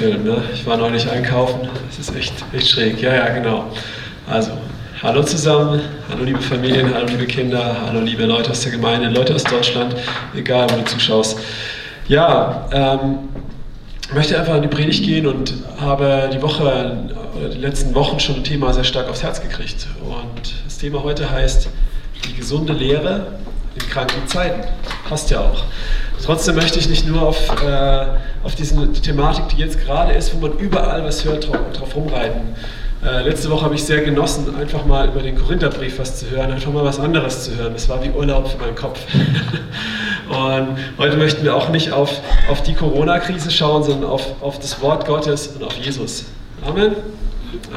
Zombie-Film. Ne? Ich war neulich einkaufen, das ist echt, echt schräg. Ja, ja, genau. Also, hallo zusammen, hallo liebe Familien, hallo liebe Kinder, hallo liebe Leute aus der Gemeinde, Leute aus Deutschland, egal wo du zuschaust. Ja, ähm, ich möchte einfach in die Predigt gehen und habe die Woche, die letzten Wochen schon ein Thema sehr stark aufs Herz gekriegt. Und das Thema heute heißt die gesunde Lehre in kranken Zeiten. Passt ja auch. Trotzdem möchte ich nicht nur auf, äh, auf diese Thematik, die jetzt gerade ist, wo man überall was hört, drauf, rumreiten. Äh, letzte Woche habe ich sehr genossen, einfach mal über den Korintherbrief was zu hören, einfach mal was anderes zu hören. Das war wie Urlaub für meinen Kopf. und heute möchten wir auch nicht auf, auf die Corona-Krise schauen, sondern auf, auf das Wort Gottes und auf Jesus. Amen.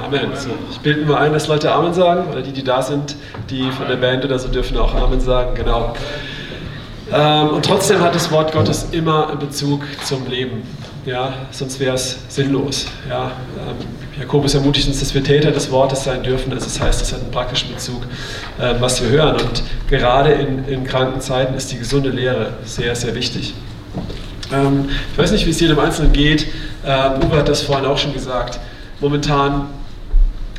Amen. So, ich bilde mal ein, dass Leute Amen sagen, oder die, die da sind, die von der Band oder so dürfen auch Amen sagen. Genau. Ähm, und trotzdem hat das Wort Gottes immer einen Bezug zum Leben. Ja, sonst wäre es sinnlos. Ja, ähm, Jakobus ermutigt uns, dass wir Täter des Wortes sein dürfen. Also das heißt, es hat einen praktischen Bezug, ähm, was wir hören. Und gerade in, in kranken Zeiten ist die gesunde Lehre sehr, sehr wichtig. Ähm, ich weiß nicht, wie es jedem Einzelnen geht. Ähm, Uwe hat das vorhin auch schon gesagt. Momentan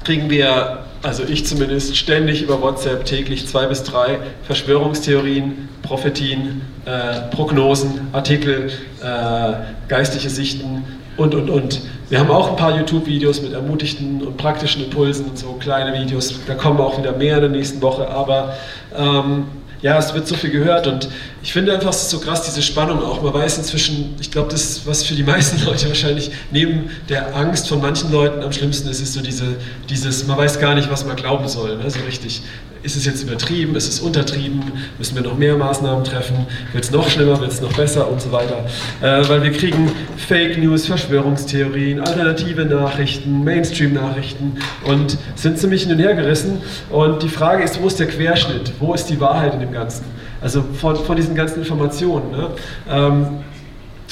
kriegen wir also ich zumindest, ständig über WhatsApp täglich zwei bis drei Verschwörungstheorien, Prophetien, äh, Prognosen, Artikel, äh, geistliche Sichten und, und, und. Wir haben auch ein paar YouTube-Videos mit ermutigten und praktischen Impulsen und so kleine Videos. Da kommen auch wieder mehr in der nächsten Woche, aber ähm, ja, es wird so viel gehört und ich finde einfach, es ist so krass, diese Spannung auch. Man weiß inzwischen, ich glaube, das, was für die meisten Leute wahrscheinlich neben der Angst von manchen Leuten am schlimmsten ist, ist so diese, dieses, man weiß gar nicht, was man glauben soll, ne? so richtig ist es jetzt übertrieben, ist es untertrieben, müssen wir noch mehr Maßnahmen treffen, wird es noch schlimmer, wird es noch besser und so weiter. Äh, weil wir kriegen Fake News, Verschwörungstheorien, alternative Nachrichten, Mainstream-Nachrichten und sind ziemlich hin und her gerissen. Und die Frage ist, wo ist der Querschnitt? Wo ist die Wahrheit in dem Ganzen? Also von, von diesen ganzen Informationen. Ne? Ähm,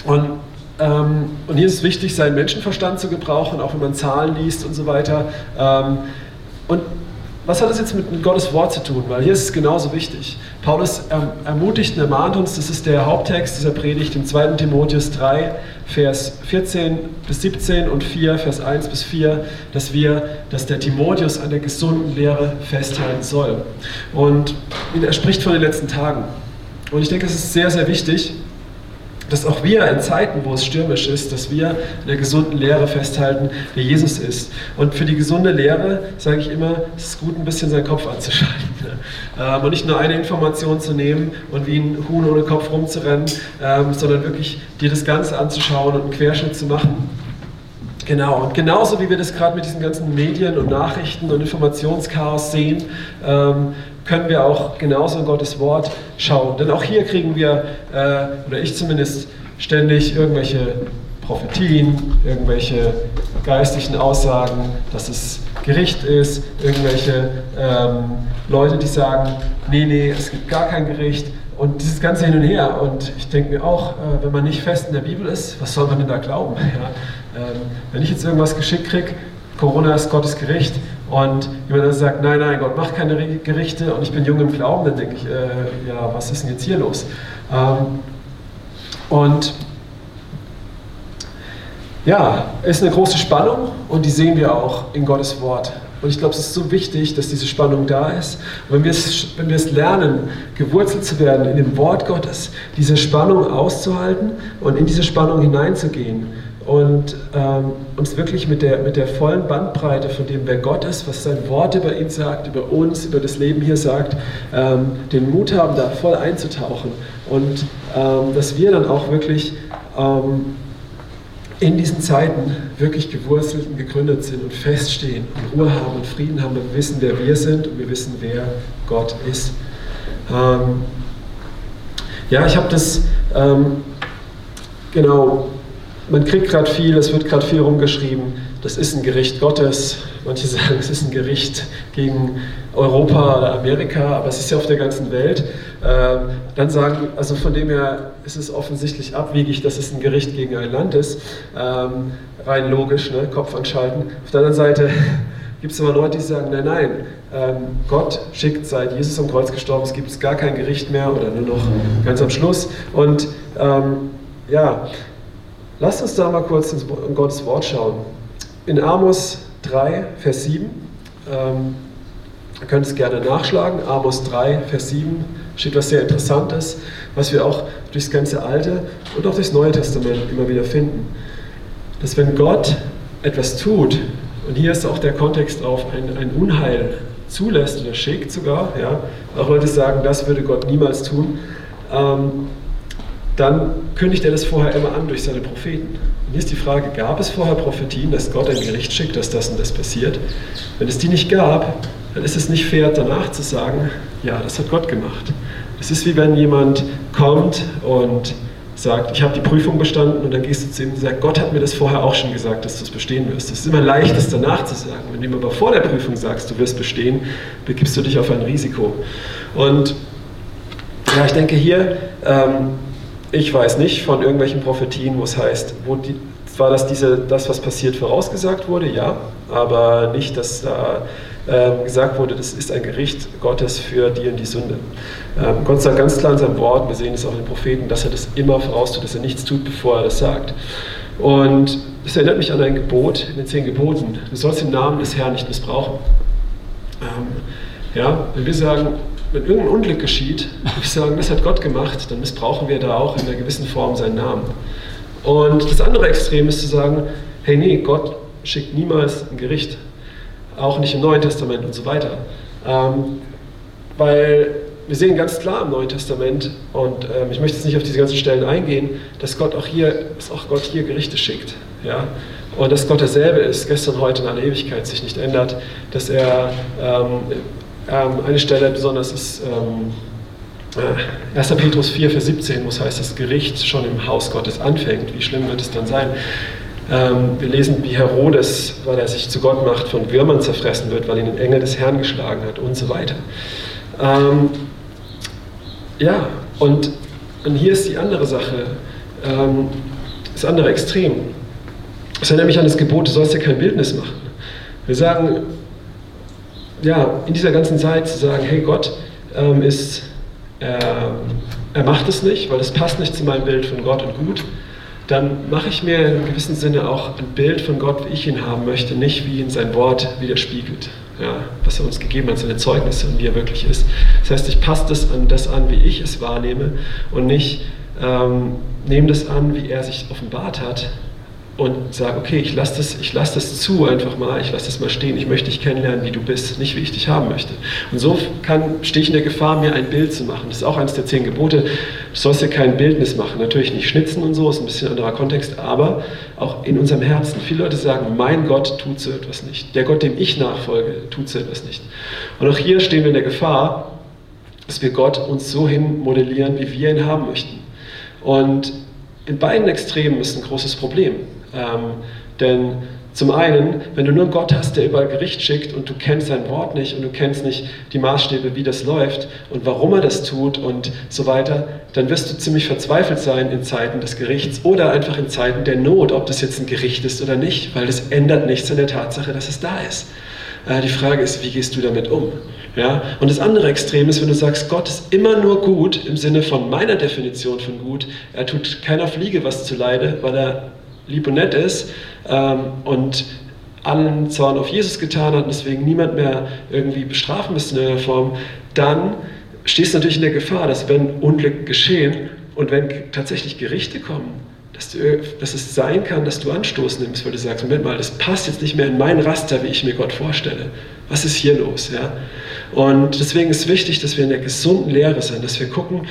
und ähm, und hier ist es wichtig, seinen Menschenverstand zu gebrauchen, auch wenn man Zahlen liest und so weiter. Ähm, und was hat das jetzt mit Gottes Wort zu tun? Weil hier ist es genauso wichtig. Paulus ermutigt und ermahnt uns, das ist der Haupttext dieser Predigt im 2. Timotheus 3, Vers 14 bis 17 und 4, Vers 1 bis 4, dass wir, dass der Timotheus an der gesunden Lehre festhalten soll. Und er spricht von den letzten Tagen. Und ich denke, es ist sehr, sehr wichtig, dass auch wir in Zeiten, wo es stürmisch ist, dass wir in der gesunden Lehre festhalten, wer Jesus ist. Und für die gesunde Lehre sage ich immer, es ist gut, ein bisschen seinen Kopf anzuschalten. Ähm, und nicht nur eine Information zu nehmen und wie ein Huhn ohne Kopf rumzurennen, ähm, sondern wirklich dir das Ganze anzuschauen und einen Querschnitt zu machen. Genau, und genauso wie wir das gerade mit diesen ganzen Medien und Nachrichten und Informationschaos sehen, ähm, können wir auch genauso in Gottes Wort schauen. Denn auch hier kriegen wir, äh, oder ich zumindest, ständig irgendwelche Prophetien, irgendwelche geistlichen Aussagen, dass es Gericht ist, irgendwelche ähm, Leute, die sagen, nee, nee, es gibt gar kein Gericht. Und dieses ganze Hin und Her. Und ich denke mir auch, äh, wenn man nicht fest in der Bibel ist, was soll man denn da glauben? Ja? Ähm, wenn ich jetzt irgendwas geschickt kriege, Corona ist Gottes Gericht, und jemand sagt, nein, nein, Gott macht keine Gerichte und ich bin jung im Glauben, dann denke ich, äh, ja, was ist denn jetzt hier los? Ähm, und ja, es ist eine große Spannung und die sehen wir auch in Gottes Wort. Und ich glaube, es ist so wichtig, dass diese Spannung da ist. Und wenn wir, es, wenn wir es lernen, gewurzelt zu werden in dem Wort Gottes, diese Spannung auszuhalten und in diese Spannung hineinzugehen, und ähm, uns wirklich mit der, mit der vollen Bandbreite von dem, wer Gott ist, was sein Wort über ihn sagt, über uns, über das Leben hier sagt, ähm, den Mut haben, da voll einzutauchen und ähm, dass wir dann auch wirklich ähm, in diesen Zeiten wirklich gewurzelt und gegründet sind und feststehen und Ruhe haben und Frieden haben und wissen, wer wir sind und wir wissen, wer Gott ist. Ähm, ja, ich habe das ähm, genau man kriegt gerade viel, es wird gerade viel rumgeschrieben, das ist ein Gericht Gottes. Manche sagen, es ist ein Gericht gegen Europa oder Amerika, aber es ist ja auf der ganzen Welt. Ähm, dann sagen, also von dem her ist es offensichtlich abwegig, dass es ein Gericht gegen ein Land ist. Ähm, rein logisch, ne? Kopf anschalten. Auf der anderen Seite gibt es aber Leute, die sagen, nein, nein, ähm, Gott schickt seit Jesus am Kreuz gestorben, es gibt gar kein Gericht mehr oder nur noch ganz am Schluss. Und ähm, ja, lasst uns da mal kurz in Gottes Wort schauen. In Amos 3, Vers 7, ähm, ihr könnt es gerne nachschlagen, Amos 3, Vers 7, steht was sehr Interessantes, was wir auch durchs ganze Alte und auch durchs Neue Testament immer wieder finden. Dass wenn Gott etwas tut, und hier ist auch der Kontext auf ein, ein Unheil zulässt oder schickt sogar, ja, auch Leute sagen, das würde Gott niemals tun, ähm, dann kündigt er das vorher immer an durch seine Propheten. Und hier ist die Frage, gab es vorher Prophetien, dass Gott ein Gericht schickt, dass das und das passiert? Wenn es die nicht gab, dann ist es nicht fair, danach zu sagen, ja, das hat Gott gemacht. Es ist wie wenn jemand kommt und sagt, ich habe die Prüfung bestanden und dann gehst du zu ihm und sagst, Gott hat mir das vorher auch schon gesagt, dass du es bestehen wirst. Es ist immer leicht, das danach zu sagen. Wenn du ihm aber vor der Prüfung sagst, du wirst bestehen, begibst du dich auf ein Risiko. Und ja, ich denke hier, ähm, ich weiß nicht von irgendwelchen Prophetien, wo es heißt, wo die, zwar, dass diese, das, was passiert, vorausgesagt wurde, ja, aber nicht, dass da äh, gesagt wurde, das ist ein Gericht Gottes für die und die Sünde. Ähm, Gott sagt ganz klar in seinem Wort, wir sehen es auch in den Propheten, dass er das immer voraustut, dass er nichts tut, bevor er das sagt. Und das erinnert mich an ein Gebot in den zehn Geboten. Du sollst den Namen des Herrn nicht missbrauchen. Ähm, ja, wenn wir sagen, wenn irgendein Unglück geschieht, wir sagen, das hat Gott gemacht, dann missbrauchen wir da auch in einer gewissen Form seinen Namen. Und das andere Extrem ist zu sagen, hey nee, Gott schickt niemals ein Gericht, auch nicht im Neuen Testament und so weiter. Ähm, weil wir sehen ganz klar im Neuen Testament, und ähm, ich möchte jetzt nicht auf diese ganzen Stellen eingehen, dass Gott auch hier, dass auch Gott hier Gerichte schickt. Ja? Und dass Gott derselbe ist, gestern, heute in aller Ewigkeit sich nicht ändert, dass er ähm, eine Stelle besonders ist ähm, 1. Äh, Petrus 4, Vers 17, wo es heißt, das Gericht schon im Haus Gottes anfängt. Wie schlimm wird es dann sein? Ähm, wir lesen, wie Herodes, weil er sich zu Gott macht, von Würmern zerfressen wird, weil ihn ein Engel des Herrn geschlagen hat und so weiter. Ähm, ja, und, und hier ist die andere Sache, ähm, das andere Extrem. Es erinnert mich an das Gebot, du sollst dir kein Bildnis machen. Wir sagen, ja, in dieser ganzen Zeit zu sagen, hey, Gott ähm, ist, äh, er macht es nicht, weil es passt nicht zu meinem Bild von Gott und gut, dann mache ich mir in gewissem Sinne auch ein Bild von Gott, wie ich ihn haben möchte, nicht wie ihn sein Wort widerspiegelt, ja, was er uns gegeben hat, seine Zeugnisse und wie er wirklich ist. Das heißt, ich passe das an das an, wie ich es wahrnehme und nicht ähm, nehme das an, wie er sich offenbart hat und sage, okay, ich lasse das, lass das zu einfach mal, ich lasse das mal stehen, ich möchte dich kennenlernen, wie du bist, nicht wie ich dich haben möchte. Und so kann, stehe ich in der Gefahr, mir ein Bild zu machen. Das ist auch eines der zehn Gebote. Du sollst dir kein Bildnis machen. Natürlich nicht schnitzen und so, ist ein bisschen anderer Kontext, aber auch in unserem Herzen. Viele Leute sagen, mein Gott tut so etwas nicht. Der Gott, dem ich nachfolge, tut so etwas nicht. Und auch hier stehen wir in der Gefahr, dass wir Gott uns so hin modellieren, wie wir ihn haben möchten. Und in beiden Extremen ist ein großes Problem. Ähm, denn zum einen, wenn du nur Gott hast, der überall Gericht schickt und du kennst sein Wort nicht und du kennst nicht die Maßstäbe, wie das läuft und warum er das tut und so weiter, dann wirst du ziemlich verzweifelt sein in Zeiten des Gerichts oder einfach in Zeiten der Not, ob das jetzt ein Gericht ist oder nicht, weil das ändert nichts an der Tatsache, dass es da ist. Äh, die Frage ist, wie gehst du damit um? Ja? Und das andere Extrem ist, wenn du sagst, Gott ist immer nur gut im Sinne von meiner Definition von gut, er tut keiner Fliege was zuleide, weil er lieb und nett ist ähm, und allen Zorn auf Jesus getan hat und deswegen niemand mehr irgendwie bestrafen müsste in der Form, dann stehst du natürlich in der Gefahr, dass wenn Unglück geschehen und wenn tatsächlich Gerichte kommen, dass, du, dass es sein kann, dass du Anstoß nimmst, weil du sagst, Moment mal, das passt jetzt nicht mehr in mein Raster, wie ich mir Gott vorstelle. Was ist hier los? Ja? Und deswegen ist wichtig, dass wir in der gesunden Lehre sind, dass wir gucken,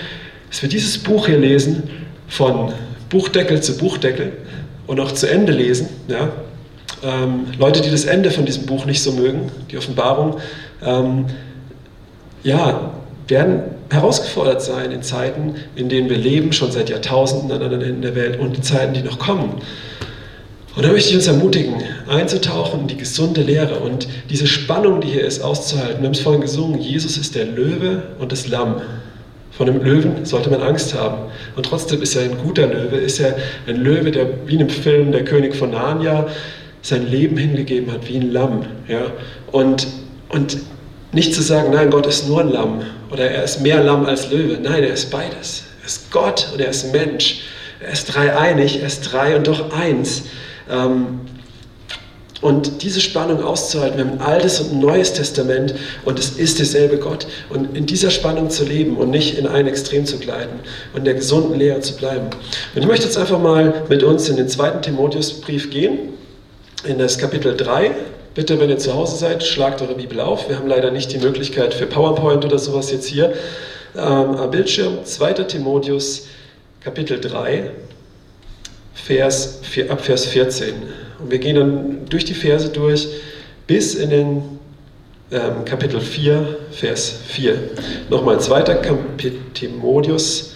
dass wir dieses Buch hier lesen, von Buchdeckel zu Buchdeckel, und auch zu Ende lesen. Ja? Ähm, Leute, die das Ende von diesem Buch nicht so mögen, die Offenbarung, ähm, ja, werden herausgefordert sein in Zeiten, in denen wir leben, schon seit Jahrtausenden an anderen Enden der Welt und die Zeiten, die noch kommen. Und da möchte ich uns ermutigen, einzutauchen in die gesunde Lehre und diese Spannung, die hier ist, auszuhalten. Wir haben es vorhin gesungen, Jesus ist der Löwe und das Lamm. Von einem Löwen sollte man Angst haben. Und trotzdem ist er ein guter Löwe, ist er ein Löwe, der wie in einem Film Der König von Narnia, sein Leben hingegeben hat wie ein Lamm. Ja? Und, und nicht zu sagen, nein, Gott ist nur ein Lamm oder er ist mehr Lamm als Löwe. Nein, er ist beides. Er ist Gott und er ist Mensch. Er ist dreieinig, er ist drei und doch eins. Ähm, und diese Spannung auszuhalten, wir haben ein altes und ein neues Testament und es ist derselbe Gott. Und in dieser Spannung zu leben und nicht in ein Extrem zu gleiten und in der gesunden Lehre zu bleiben. Und ich möchte jetzt einfach mal mit uns in den zweiten Timotheusbrief gehen, in das Kapitel 3. Bitte, wenn ihr zu Hause seid, schlagt eure Bibel auf. Wir haben leider nicht die Möglichkeit für PowerPoint oder sowas jetzt hier ähm, am Bildschirm. 2. Timotheus, Kapitel 3, Vers, ab Vers 14. Wir gehen dann durch die Verse durch bis in den ähm, Kapitel 4, Vers 4. Nochmal 2. Timotheus,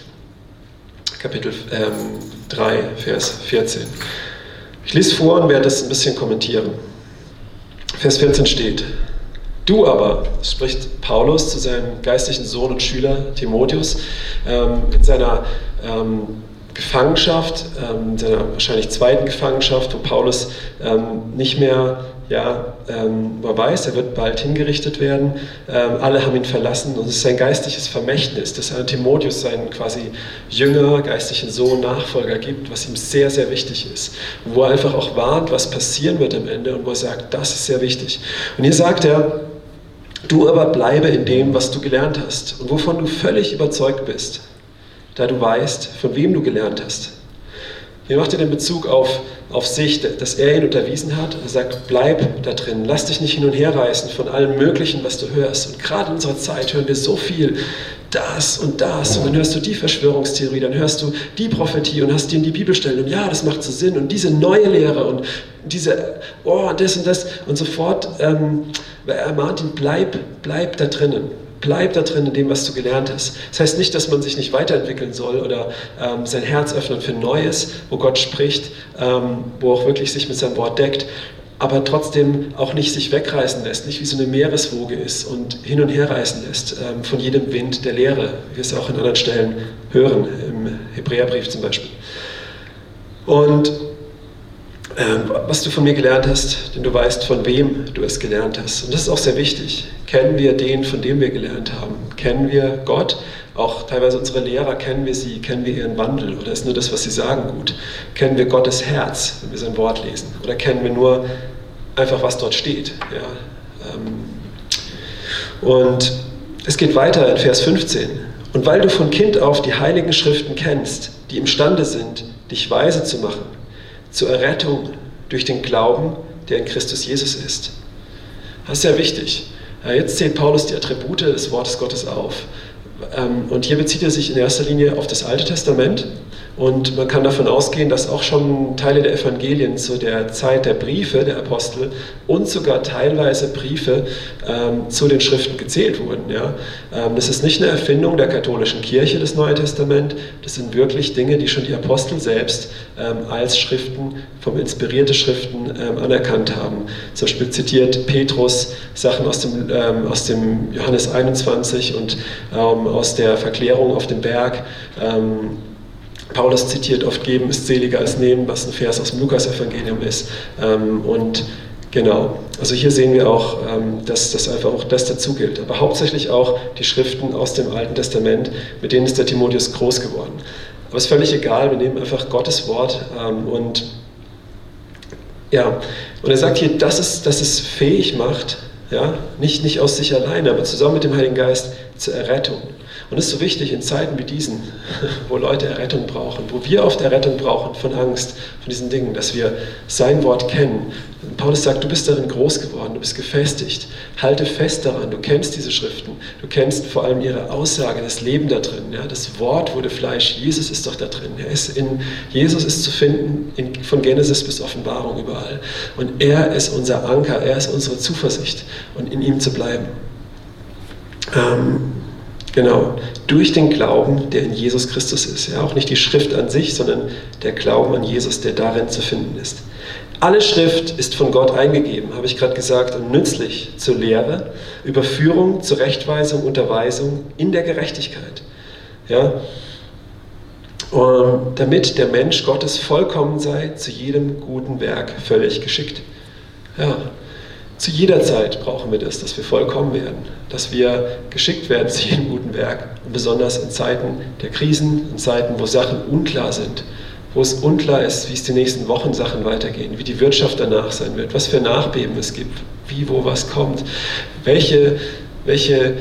Kapitel ähm, 3, Vers 14. Ich lese vor und werde das ein bisschen kommentieren. Vers 14 steht, Du aber, spricht Paulus zu seinem geistlichen Sohn und Schüler Timotheus, ähm, in seiner ähm, Gefangenschaft, ähm, seiner wahrscheinlich zweiten Gefangenschaft, wo Paulus ähm, nicht mehr, ja, ähm, weiß, er wird bald hingerichtet werden. Ähm, alle haben ihn verlassen und es ist sein geistliches Vermächtnis, dass er Timotheus seinen quasi Jünger, geistlichen Sohn, Nachfolger gibt, was ihm sehr, sehr wichtig ist. Und wo er einfach auch warnt, was passieren wird am Ende und wo er sagt, das ist sehr wichtig. Und hier sagt er, du aber bleibe in dem, was du gelernt hast und wovon du völlig überzeugt bist da du weißt, von wem du gelernt hast. Hier macht er den Bezug auf, auf sich, dass er ihn unterwiesen hat. Er sagt, bleib da drin, lass dich nicht hin und her reißen von allem Möglichen, was du hörst. Und gerade in unserer Zeit hören wir so viel, das und das. Und dann hörst du die Verschwörungstheorie, dann hörst du die Prophetie und hast die in die Bibelstellen. Und ja, das macht so Sinn. Und diese neue Lehre und diese, oh, das und das. Und sofort ähm, er mahnt ihn, bleib, bleib da drinnen. Bleib da drin in dem, was du gelernt hast. Das heißt nicht, dass man sich nicht weiterentwickeln soll oder ähm, sein Herz öffnen für Neues, wo Gott spricht, ähm, wo auch wirklich sich mit seinem Wort deckt, aber trotzdem auch nicht sich wegreißen lässt, nicht wie so eine Meereswoge ist und hin und her reißen lässt ähm, von jedem Wind der Lehre, wie wir es auch in anderen Stellen hören, im Hebräerbrief zum Beispiel. Und was du von mir gelernt hast, denn du weißt, von wem du es gelernt hast. Und das ist auch sehr wichtig. Kennen wir den, von dem wir gelernt haben? Kennen wir Gott? Auch teilweise unsere Lehrer, kennen wir sie? Kennen wir ihren Wandel? Oder ist nur das, was sie sagen, gut? Kennen wir Gottes Herz, wenn wir sein Wort lesen? Oder kennen wir nur einfach, was dort steht? Ja. Ähm, und es geht weiter in Vers 15. Und weil du von Kind auf die heiligen Schriften kennst, die imstande sind, dich weise zu machen, zur Errettung durch den Glauben, der in Christus Jesus ist. Das ist sehr wichtig. Jetzt zählt Paulus die Attribute des Wortes Gottes auf. Ähm, und hier bezieht er sich in erster Linie auf das Alte Testament und man kann davon ausgehen, dass auch schon Teile der Evangelien zu der Zeit der Briefe der Apostel und sogar teilweise Briefe ähm, zu den Schriften gezählt wurden. Ja? Ähm, das ist nicht eine Erfindung der katholischen Kirche, das Neue Testament. Das sind wirklich Dinge, die schon die Apostel selbst ähm, als Schriften, vom inspirierte Schriften ähm, anerkannt haben. Zum Beispiel zitiert Petrus Sachen aus dem, ähm, aus dem Johannes 21 und ähm, aus der Verklärung auf dem Berg. Paulus zitiert oft, geben ist seliger als nehmen, was ein Vers aus dem Lukas-Evangelium ist. Ähm, und genau, also hier sehen wir auch, ähm, dass das einfach auch das dazu gilt. Aber hauptsächlich auch die Schriften aus dem Alten Testament, mit denen ist der Timotheus groß geworden. Aber es ist völlig egal, wir nehmen einfach Gottes Wort ähm, und ja, und er sagt hier, dass es, dass es fähig macht, ja, nicht, nicht aus sich alleine, aber zusammen mit dem Heiligen Geist zur Errettung. Und es ist so wichtig in Zeiten wie diesen, wo Leute Errettung brauchen, wo wir oft Errettung brauchen von Angst, von diesen Dingen, dass wir sein Wort kennen. Paulus sagt, du bist darin groß geworden, du bist gefestigt. Halte fest daran, du kennst diese Schriften, du kennst vor allem ihre Aussage, das Leben da drin. Ja? Das Wort wurde Fleisch, Jesus ist doch da drin. Er ist in, Jesus ist zu finden in, von Genesis bis Offenbarung überall. Und er ist unser Anker, er ist unsere Zuversicht und in ihm zu bleiben. Ähm, Genau, durch den Glauben, der in Jesus Christus ist. Ja, auch nicht die Schrift an sich, sondern der Glauben an Jesus, der darin zu finden ist. Alle Schrift ist von Gott eingegeben, habe ich gerade gesagt, und nützlich zur Lehre, Überführung, zur Rechtweisung, Unterweisung in der Gerechtigkeit. Ja, und damit der Mensch Gottes vollkommen sei, zu jedem guten Werk völlig geschickt. Ja, zu jeder Zeit brauchen wir das, dass wir vollkommen werden, dass wir geschickt werden zu jedem guten Werk. Und besonders in Zeiten der Krisen, in Zeiten, wo Sachen unklar sind, wo es unklar ist, wie es die nächsten Wochen Sachen weitergehen, wie die Wirtschaft danach sein wird, was für Nachbeben es gibt, wie, wo was kommt, welche, welche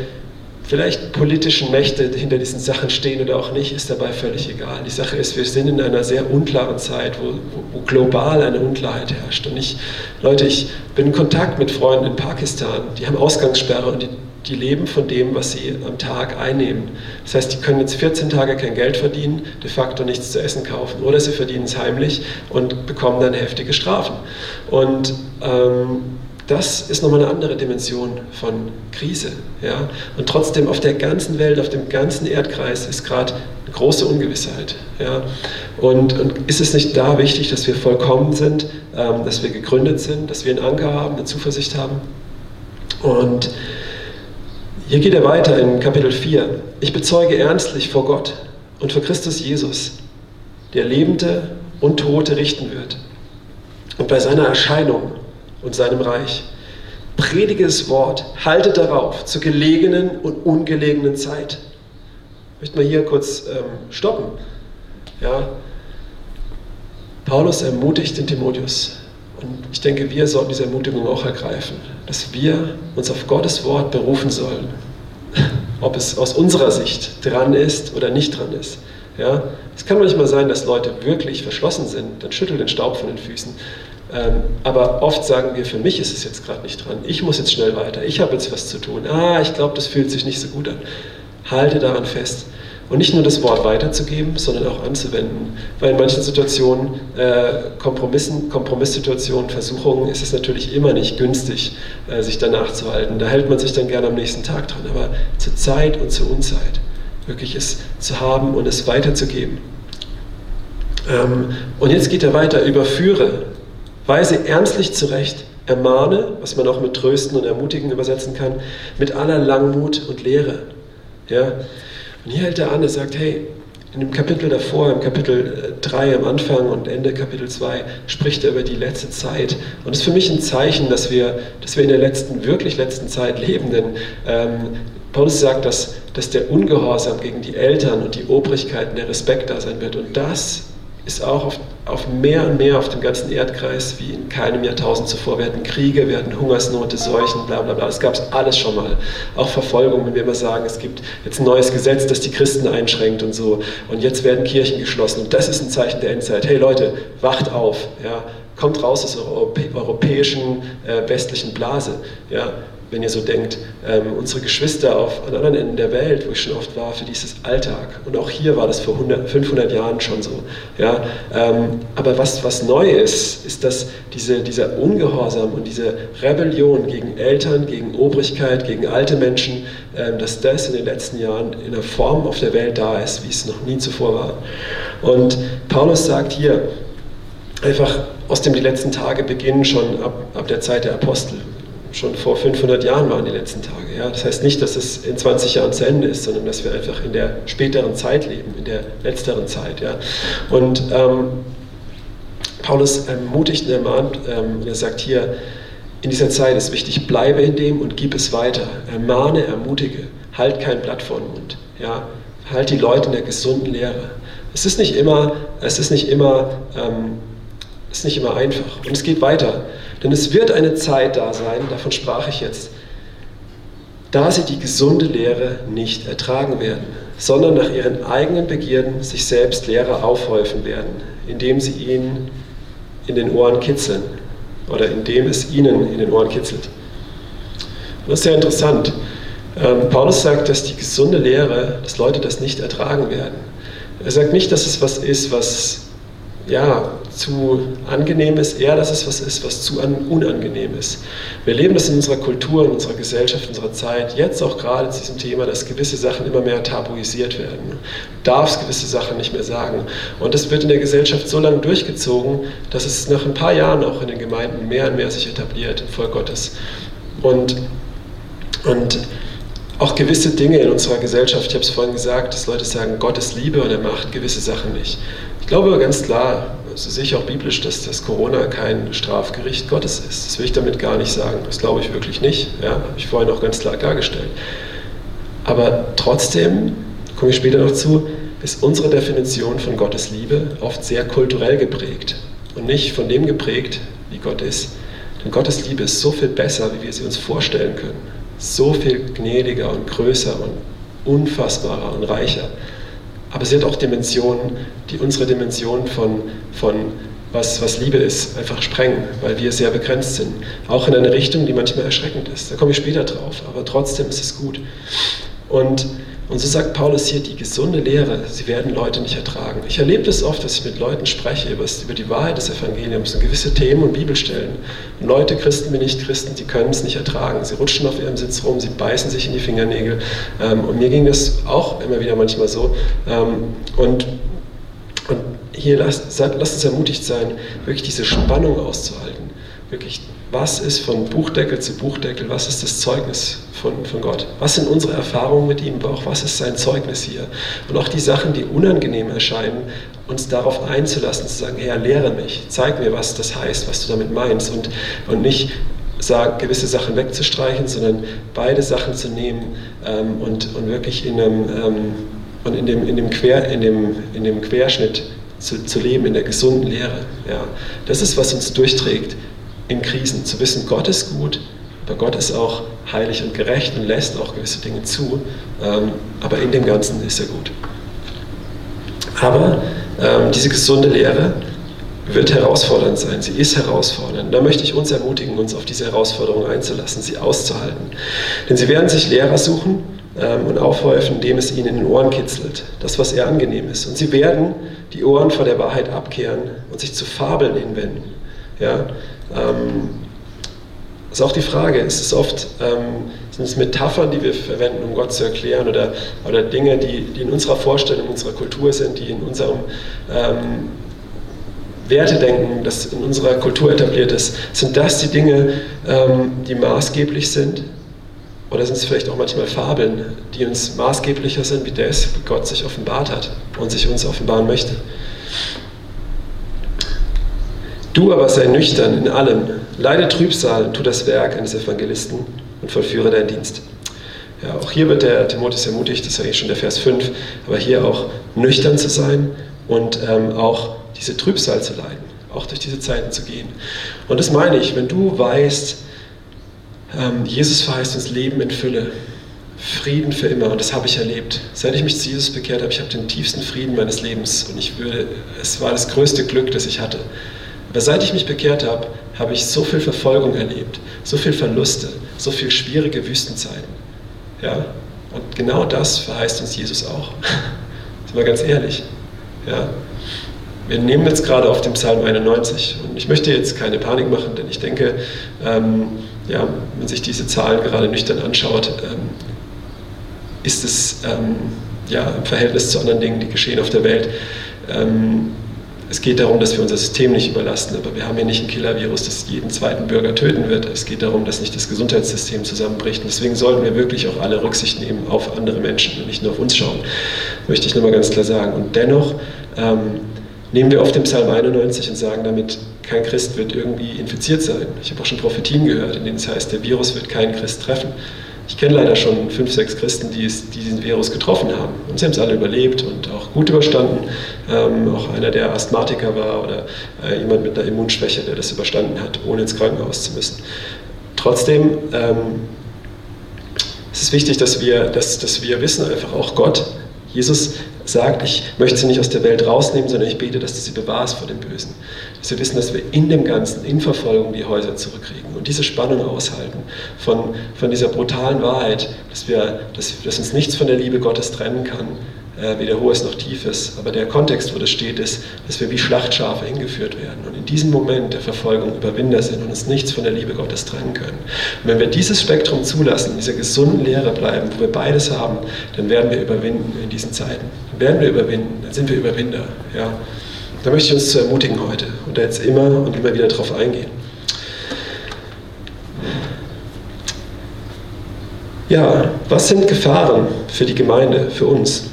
vielleicht politischen Mächte hinter diesen Sachen stehen oder auch nicht, ist dabei völlig egal. Die Sache ist, wir sind in einer sehr unklaren Zeit, wo, wo, global eine Unklarheit herrscht. Und ich, Leute, ich bin in Kontakt mit Freunden in Pakistan, die haben Ausgangssperre und die, die leben von dem, was sie am Tag einnehmen. Das heißt, die können jetzt 14 Tage kein Geld verdienen, de facto nichts zu essen kaufen. Oder sie verdienen es heimlich und bekommen dann heftige Strafen. Und ähm, das ist nochmal eine andere Dimension von Krise. Ja? Und trotzdem auf der ganzen Welt, auf dem ganzen Erdkreis ist gerade eine große Ungewissheit. Ja? Und, und, ist es nicht da wichtig, dass wir vollkommen sind, ähm, dass wir gegründet sind, dass wir einen Anker haben, eine Zuversicht haben? Und hier geht er weiter in Kapitel 4. Ich bezeuge ernstlich vor Gott und vor Christus Jesus, der Lebende und Tote richten wird. Und bei seiner Erscheinung und seinem Reich. Predige das Wort, halte darauf zur gelegenen und ungelegenen Zeit. Ich möchte mal hier kurz ähm, stoppen. Ja. Paulus ermutigt den Timotheus. Und ich denke, wir sollten diese Ermutigung auch ergreifen, dass wir uns auf Gottes Wort berufen sollen. Ob es aus unserer Sicht dran ist oder nicht dran ist. Ja? Es kann manchmal sein, dass Leute wirklich verschlossen sind, dann schüttelt den Staub von den Füßen. Ähm, aber oft sagen wir, für mich ist es jetzt gerade nicht dran. Ich muss jetzt schnell weiter. Ich habe jetzt was zu tun. Ah, ich glaube, das fühlt sich nicht so gut an. Halte daran fest. Und nicht nur das Wort weiterzugeben, sondern auch anzuwenden. Weil in manchen Situationen, äh, Kompromissen, Kompromisssituationen, Versuchungen, ist es natürlich immer nicht günstig, äh, sich danach zu halten. Da hält man sich dann gerne am nächsten Tag dran. Aber zur Zeit und zur Unzeit wirklich es zu haben und es weiterzugeben. Ähm, und jetzt geht er weiter, überführe Weise ernstlich zurecht, ermahne, was man auch mit trösten und ermutigen übersetzen kann, mit aller Langmut und Lehre. Ja? Und hier hält er an, er sagt, hey, in dem Kapitel davor, im Kapitel 3 äh, am Anfang und Ende Kapitel 2, spricht er über die letzte Zeit. Und das ist für mich ein Zeichen, dass wir, dass wir in der letzten, wirklich letzten Zeit leben. Denn ähm, Paulus sagt, dass, dass der Ungehorsam gegen die Eltern und die Obrigkeiten, der Respekt da sein wird. Und das ist auch auf, auf mehr und mehr auf dem ganzen Erdkreis wie in keinem Jahrtausend zuvor. Wir hatten Kriege, wir hatten Hungersnote, Seuchen, bla bla bla. Das gab es alles schon mal. Auch Verfolgung, wenn wir immer sagen, es gibt jetzt ein neues Gesetz, das die Christen einschränkt und so. Und jetzt werden Kirchen geschlossen. Und das ist ein Zeichen der Endzeit. Hey Leute, wacht auf. Ja? Kommt raus aus der europäischen äh, westlichen Blase. Ja? Wenn ihr so denkt, ähm, unsere Geschwister auf, an anderen Enden der Welt, wo ich schon oft war, für dieses Alltag. Und auch hier war das vor 100, 500 Jahren schon so. Ja? Ähm, aber was, was neu ist, ist, dass diese, dieser Ungehorsam und diese Rebellion gegen Eltern, gegen Obrigkeit, gegen alte Menschen, ähm, dass das in den letzten Jahren in einer Form auf der Welt da ist, wie es noch nie zuvor war. Und Paulus sagt hier, einfach aus dem die letzten Tage beginnen schon ab, ab der Zeit der Apostel schon vor 500 Jahren waren die letzten Tage. Ja? Das heißt nicht, dass es in 20 Jahren zu Ende ist, sondern dass wir einfach in der späteren Zeit leben, in der letzteren Zeit. Ja? Und ähm, Paulus ermutigt und ermahnt, ähm, er sagt hier, in dieser Zeit ist wichtig, bleibe in dem und gib es weiter. Ermahne, ermutige, halt kein Blatt vor den Mund. Ja? Halt die Leute in der gesunden Lehre. Es ist nicht immer, es ist nicht immer, ähm, es ist nicht immer einfach. Und es geht weiter. Denn es wird eine Zeit da sein, davon sprach ich jetzt, da sie die gesunde Lehre nicht ertragen werden, sondern nach ihren eigenen Begierden sich selbst Lehrer aufhäufen werden, indem sie ihnen in den Ohren kitzeln oder indem es ihnen in den Ohren kitzelt. Und das ist sehr interessant. Ähm, Paulus sagt, dass die gesunde Lehre, dass Leute das nicht ertragen werden. Er sagt nicht, dass es was ist, was ja, zu angenehm ist, eher dass es was ist, was zu unangenehm ist. Wir erleben das in unserer Kultur, in unserer Gesellschaft, in unserer Zeit, jetzt auch gerade zu diesem Thema, dass gewisse Sachen immer mehr tabuisiert werden. Du darfst gewisse Sachen nicht mehr sagen. Und das wird in der Gesellschaft so lange durchgezogen, dass es nach ein paar Jahren auch in den Gemeinden mehr und mehr sich etabliert im Volk Gottes. Und, und auch gewisse Dinge in unserer Gesellschaft, ich habe es vorhin gesagt, dass Leute sagen, Gott ist Liebe und er macht gewisse Sachen nicht. Ich glaube ganz klar, so sehe ich auch biblisch, dass das Corona kein Strafgericht Gottes ist. Das will ich damit gar nicht sagen. Das glaube ich wirklich nicht. Ja, habe ich vorhin auch ganz klar dargestellt. Aber trotzdem, komme ich später noch zu, ist unsere Definition von Gottes Liebe oft sehr kulturell geprägt und nicht von dem geprägt, wie Gott ist. Denn Gottes Liebe ist so viel besser, wie wir sie uns vorstellen können. So viel gnädiger und größer und unfassbarer und reicher. Aber sie hat auch Dimensionen, die unsere Dimension von, von was, was Liebe ist, einfach sprengen, weil wir sehr begrenzt sind. Auch in eine Richtung, die manchmal erschreckend ist. Da komme ich später drauf, aber trotzdem ist es gut. Und und so sagt Paulus hier, die gesunde Lehre, sie werden Leute nicht ertragen. Ich erlebe das oft, dass ich mit Leuten spreche über, über die Wahrheit des Evangeliums und gewisse Themen und Bibelstellen. Und Leute, Christen wie Nicht-Christen, die können es nicht ertragen. Sie rutschen auf ihrem Sitz rum, sie beißen sich in die Fingernägel. Ähm, und mir ging das auch immer wieder manchmal so. Ähm, und, und hier lasst, lasst uns ermutigt sein, wirklich diese Spannung auszuhalten. Wirklich was ist von Buchdeckel zu Buchdeckel, was ist das Zeugnis von, von Gott? Was sind unsere Erfahrungen mit ihm, aber auch was ist sein Zeugnis hier? Und auch die Sachen, die unangenehm erscheinen, uns darauf einzulassen, zu sagen, Herr, lehre mich, zeig mir, was das heißt, was du damit meinst und, und nicht sagen, gewisse Sachen wegzustreichen, sondern beide Sachen zu nehmen ähm, und, und wirklich in, einem, ähm, und in, dem, in, dem Quer, in, dem, in dem Querschnitt zu, zu leben, in der gesunden Lehre. Ja. Das ist, was uns durchträgt in Krisen, zu wissen, Gott ist gut, aber Gott ist auch heilig und gerecht und lässt auch gewisse Dinge zu, ähm, aber in dem Ganzen ist er gut. Aber ähm, diese gesunde Lehre wird herausfordernd sein, sie ist herausfordernd. Da möchte ich uns ermutigen, uns auf diese Herausforderung einzulassen, sie auszuhalten. Denn sie werden sich Lehrer suchen ähm, und aufhäufen, indem es ihnen in den Ohren kitzelt, das, was eher angenehm ist. Und sie werden die Ohren vor der Wahrheit abkehren und sich zu Fabeln hinwenden. Ja? Ähm, ist auch die Frage, ist es oft, ähm, sind es Metaphern, die wir verwenden, um Gott zu erklären oder, oder Dinge, die, die in unserer Vorstellung, unserer Kultur sind, die in unserem ähm, Wertedenken, das in unserer Kultur etabliert ist, sind das die Dinge, ähm, die maßgeblich sind? Oder sind es vielleicht auch manchmal Fabeln, die uns maßgeblicher sind wie das, Gott sich offenbart hat und sich uns offenbaren möchte? Du aber sei nüchtern in allem, leide Trübsal, tu das Werk eines Evangelisten und vollführe deinen Dienst. Ja, auch hier wird der Timotheus ermutigt, das ist eigentlich schon der Vers 5, aber hier auch nüchtern zu sein und ähm, auch diese Trübsal zu leiden, auch durch diese Zeiten zu gehen. Und das meine ich, wenn du weißt, ähm, Jesus verheißt uns Leben in Fülle, Frieden für immer und das habe ich erlebt. Seit ich mich zu Jesus bekehrt habe, ich habe den tiefsten Frieden meines Lebens und ich würde, es war das größte Glück, das ich hatte. Aber seit ich mich bekehrt habe, habe ich so viel Verfolgung erlebt, so viel Verluste, so viel schwierige Wüstenzeiten. Ja? Und genau das verheißt uns Jesus auch. Sind wir ganz ehrlich. Ja? Wir nehmen jetzt gerade auf dem Psalm 91 und ich möchte jetzt keine Panik machen, denn ich denke, ähm, ja, wenn sich diese Zahlen gerade nüchtern anschaut, ähm, ist es ähm, ja, im Verhältnis zu anderen Dingen, die geschehen auf der Welt, ähm, es geht darum, dass wir unser System nicht überlasten, aber wir haben hier nicht ein Killer-Virus, das jeden zweiten Bürger töten wird. Es geht darum, dass nicht das Gesundheitssystem zusammenbricht. Und deswegen sollten wir wirklich auch alle Rücksicht nehmen auf andere Menschen und nicht nur auf uns schauen, möchte ich nochmal ganz klar sagen. Und dennoch ähm, nehmen wir auf den Psalm 91 und sagen damit, kein Christ wird irgendwie infiziert sein. Ich habe auch schon Prophetien gehört, in denen es heißt, der Virus wird keinen Christ treffen. Ich kenne leider schon fünf, sechs Christen, die, es, die diesen Virus getroffen haben. Und sie haben es alle überlebt und auch gut überstanden. Ähm, auch einer, der Asthmatiker war oder äh, jemand mit einer Immunschwäche, der das überstanden hat, ohne ins Krankenhaus zu müssen. Trotzdem ähm, es ist wichtig, dass wir, dass, dass wir wissen, einfach auch Gott, Jesus sagt, ich möchte sie nicht aus der Welt rausnehmen, sondern ich bete, dass du sie bewahrst vor dem Bösen. Dass wir wissen, dass wir in dem Ganzen, in Verfolgung die Häuser zurückkriegen und diese Spannung aushalten von, von dieser brutalen Wahrheit, dass, wir, dass, dass uns nichts von der Liebe Gottes trennen kann, äh, weder hohes noch tiefes. Aber der Kontext, wo das steht, ist, dass wir wie Schlachtschafe hingeführt werden und in diesem Moment der Verfolgung Überwinder sind und uns nichts von der Liebe Gottes trennen können. Und wenn wir dieses Spektrum zulassen, in dieser gesunden Lehre bleiben, wo wir beides haben, dann werden wir überwinden in diesen Zeiten. Dann werden wir überwinden, dann sind wir Überwinder. Ja. Da möchte ich uns zu ermutigen heute und da jetzt immer und immer wieder darauf eingehen. Ja, was sind Gefahren für die Gemeinde, für uns?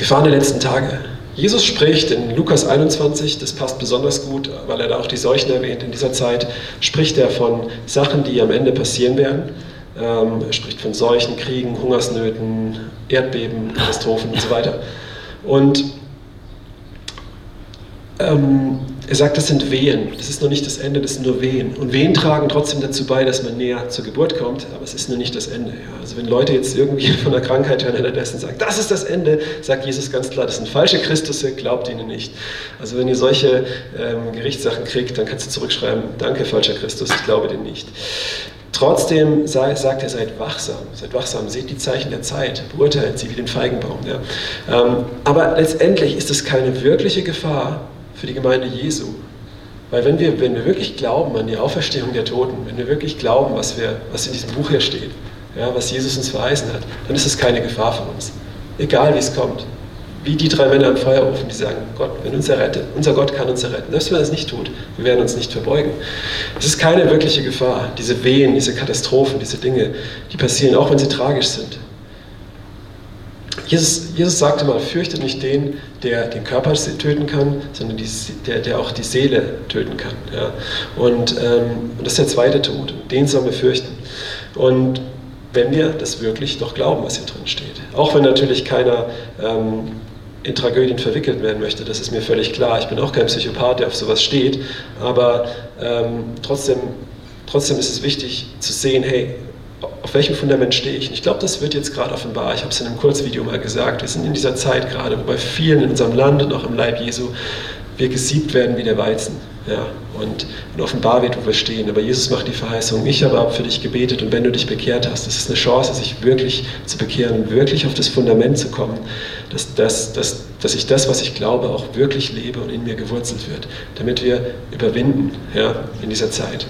Gefahren der letzten Tage. Jesus spricht in Lukas 21, das passt besonders gut, weil er da auch die Seuchen erwähnt. In dieser Zeit spricht er von Sachen, die am Ende passieren werden. Ähm, er spricht von Seuchen, Kriegen, Hungersnöten, Erdbeben, Katastrophen und so weiter. Und ähm, er sagt, das sind Wehen. Das ist noch nicht das Ende, das sind nur Wehen. Und Wehen tragen trotzdem dazu bei, dass man näher zur Geburt kommt, aber es ist nur nicht das Ende. Ja. Also wenn Leute jetzt irgendwie von der Krankheit hören währenddessen sagen, das ist das Ende, sagt Jesus ganz klar, das sind falsche Christusse, glaubt ihnen nicht. Also wenn ihr solche ähm, Gerichtssachen kriegt, dann kannst du zurückschreiben, danke falscher Christus, ich glaube dir nicht. Trotzdem sei, sagt er, seid wachsam, seid wachsam, seht die Zeichen der Zeit, beurteilt sie wie den Feigenbaum. Ja. Ähm, aber letztendlich ist es keine wirkliche Gefahr, für die Gemeinde Jesu. Weil wenn wir, wenn wir wirklich glauben an die Auferstehung der Toten, wenn wir wirklich glauben, was, wir, was in diesem Buch hier steht, ja, was Jesus uns verheißen hat, dann ist es keine Gefahr für uns. Egal wie es kommt. Wie die drei Männer im Feuerofen, die sagen, Gott, wenn uns errettet, unser Gott kann uns erretten. Selbst wenn er es nicht tut, wir werden uns nicht verbeugen. Es ist keine wirkliche Gefahr. Diese Wehen, diese Katastrophen, diese Dinge, die passieren, auch wenn sie tragisch sind. Jesus, Jesus sagte mal, fürchtet nicht den, der den Körper töten kann, sondern die, der, der auch die Seele töten kann. Ja. Und, ähm, das ist der zweite Tod. Den sollen wir fürchten. Und wenn wir das wirklich doch glauben, was hier drin steht. Auch wenn natürlich keiner ähm, in Tragödien verwickelt werden möchte, das ist mir völlig klar. Ich bin auch kein Psychopath, der auf sowas steht. Aber ähm, trotzdem, trotzdem ist es wichtig zu sehen, hey, auf welchem Fundament stehe ich? Und ich glaube, das wird jetzt gerade offenbar. Ich habe es in einem Kurzvideo mal gesagt. Wir sind in dieser Zeit gerade, wo bei vielen in unserem Land und auch im Leib Jesu wir gesiebt werden wie der Weizen. Ja, und, und offenbar wird, wo wir stehen. Aber Jesus macht die Verheißung, ich habe für dich gebetet und wenn du dich bekehrt hast, das ist eine Chance, sich wirklich zu bekehren und wirklich auf das Fundament zu kommen, dass, dass, dass, dass ich das, was ich glaube, auch wirklich lebe und in mir gewurzelt wird, damit wir überwinden ja, in dieser Zeit.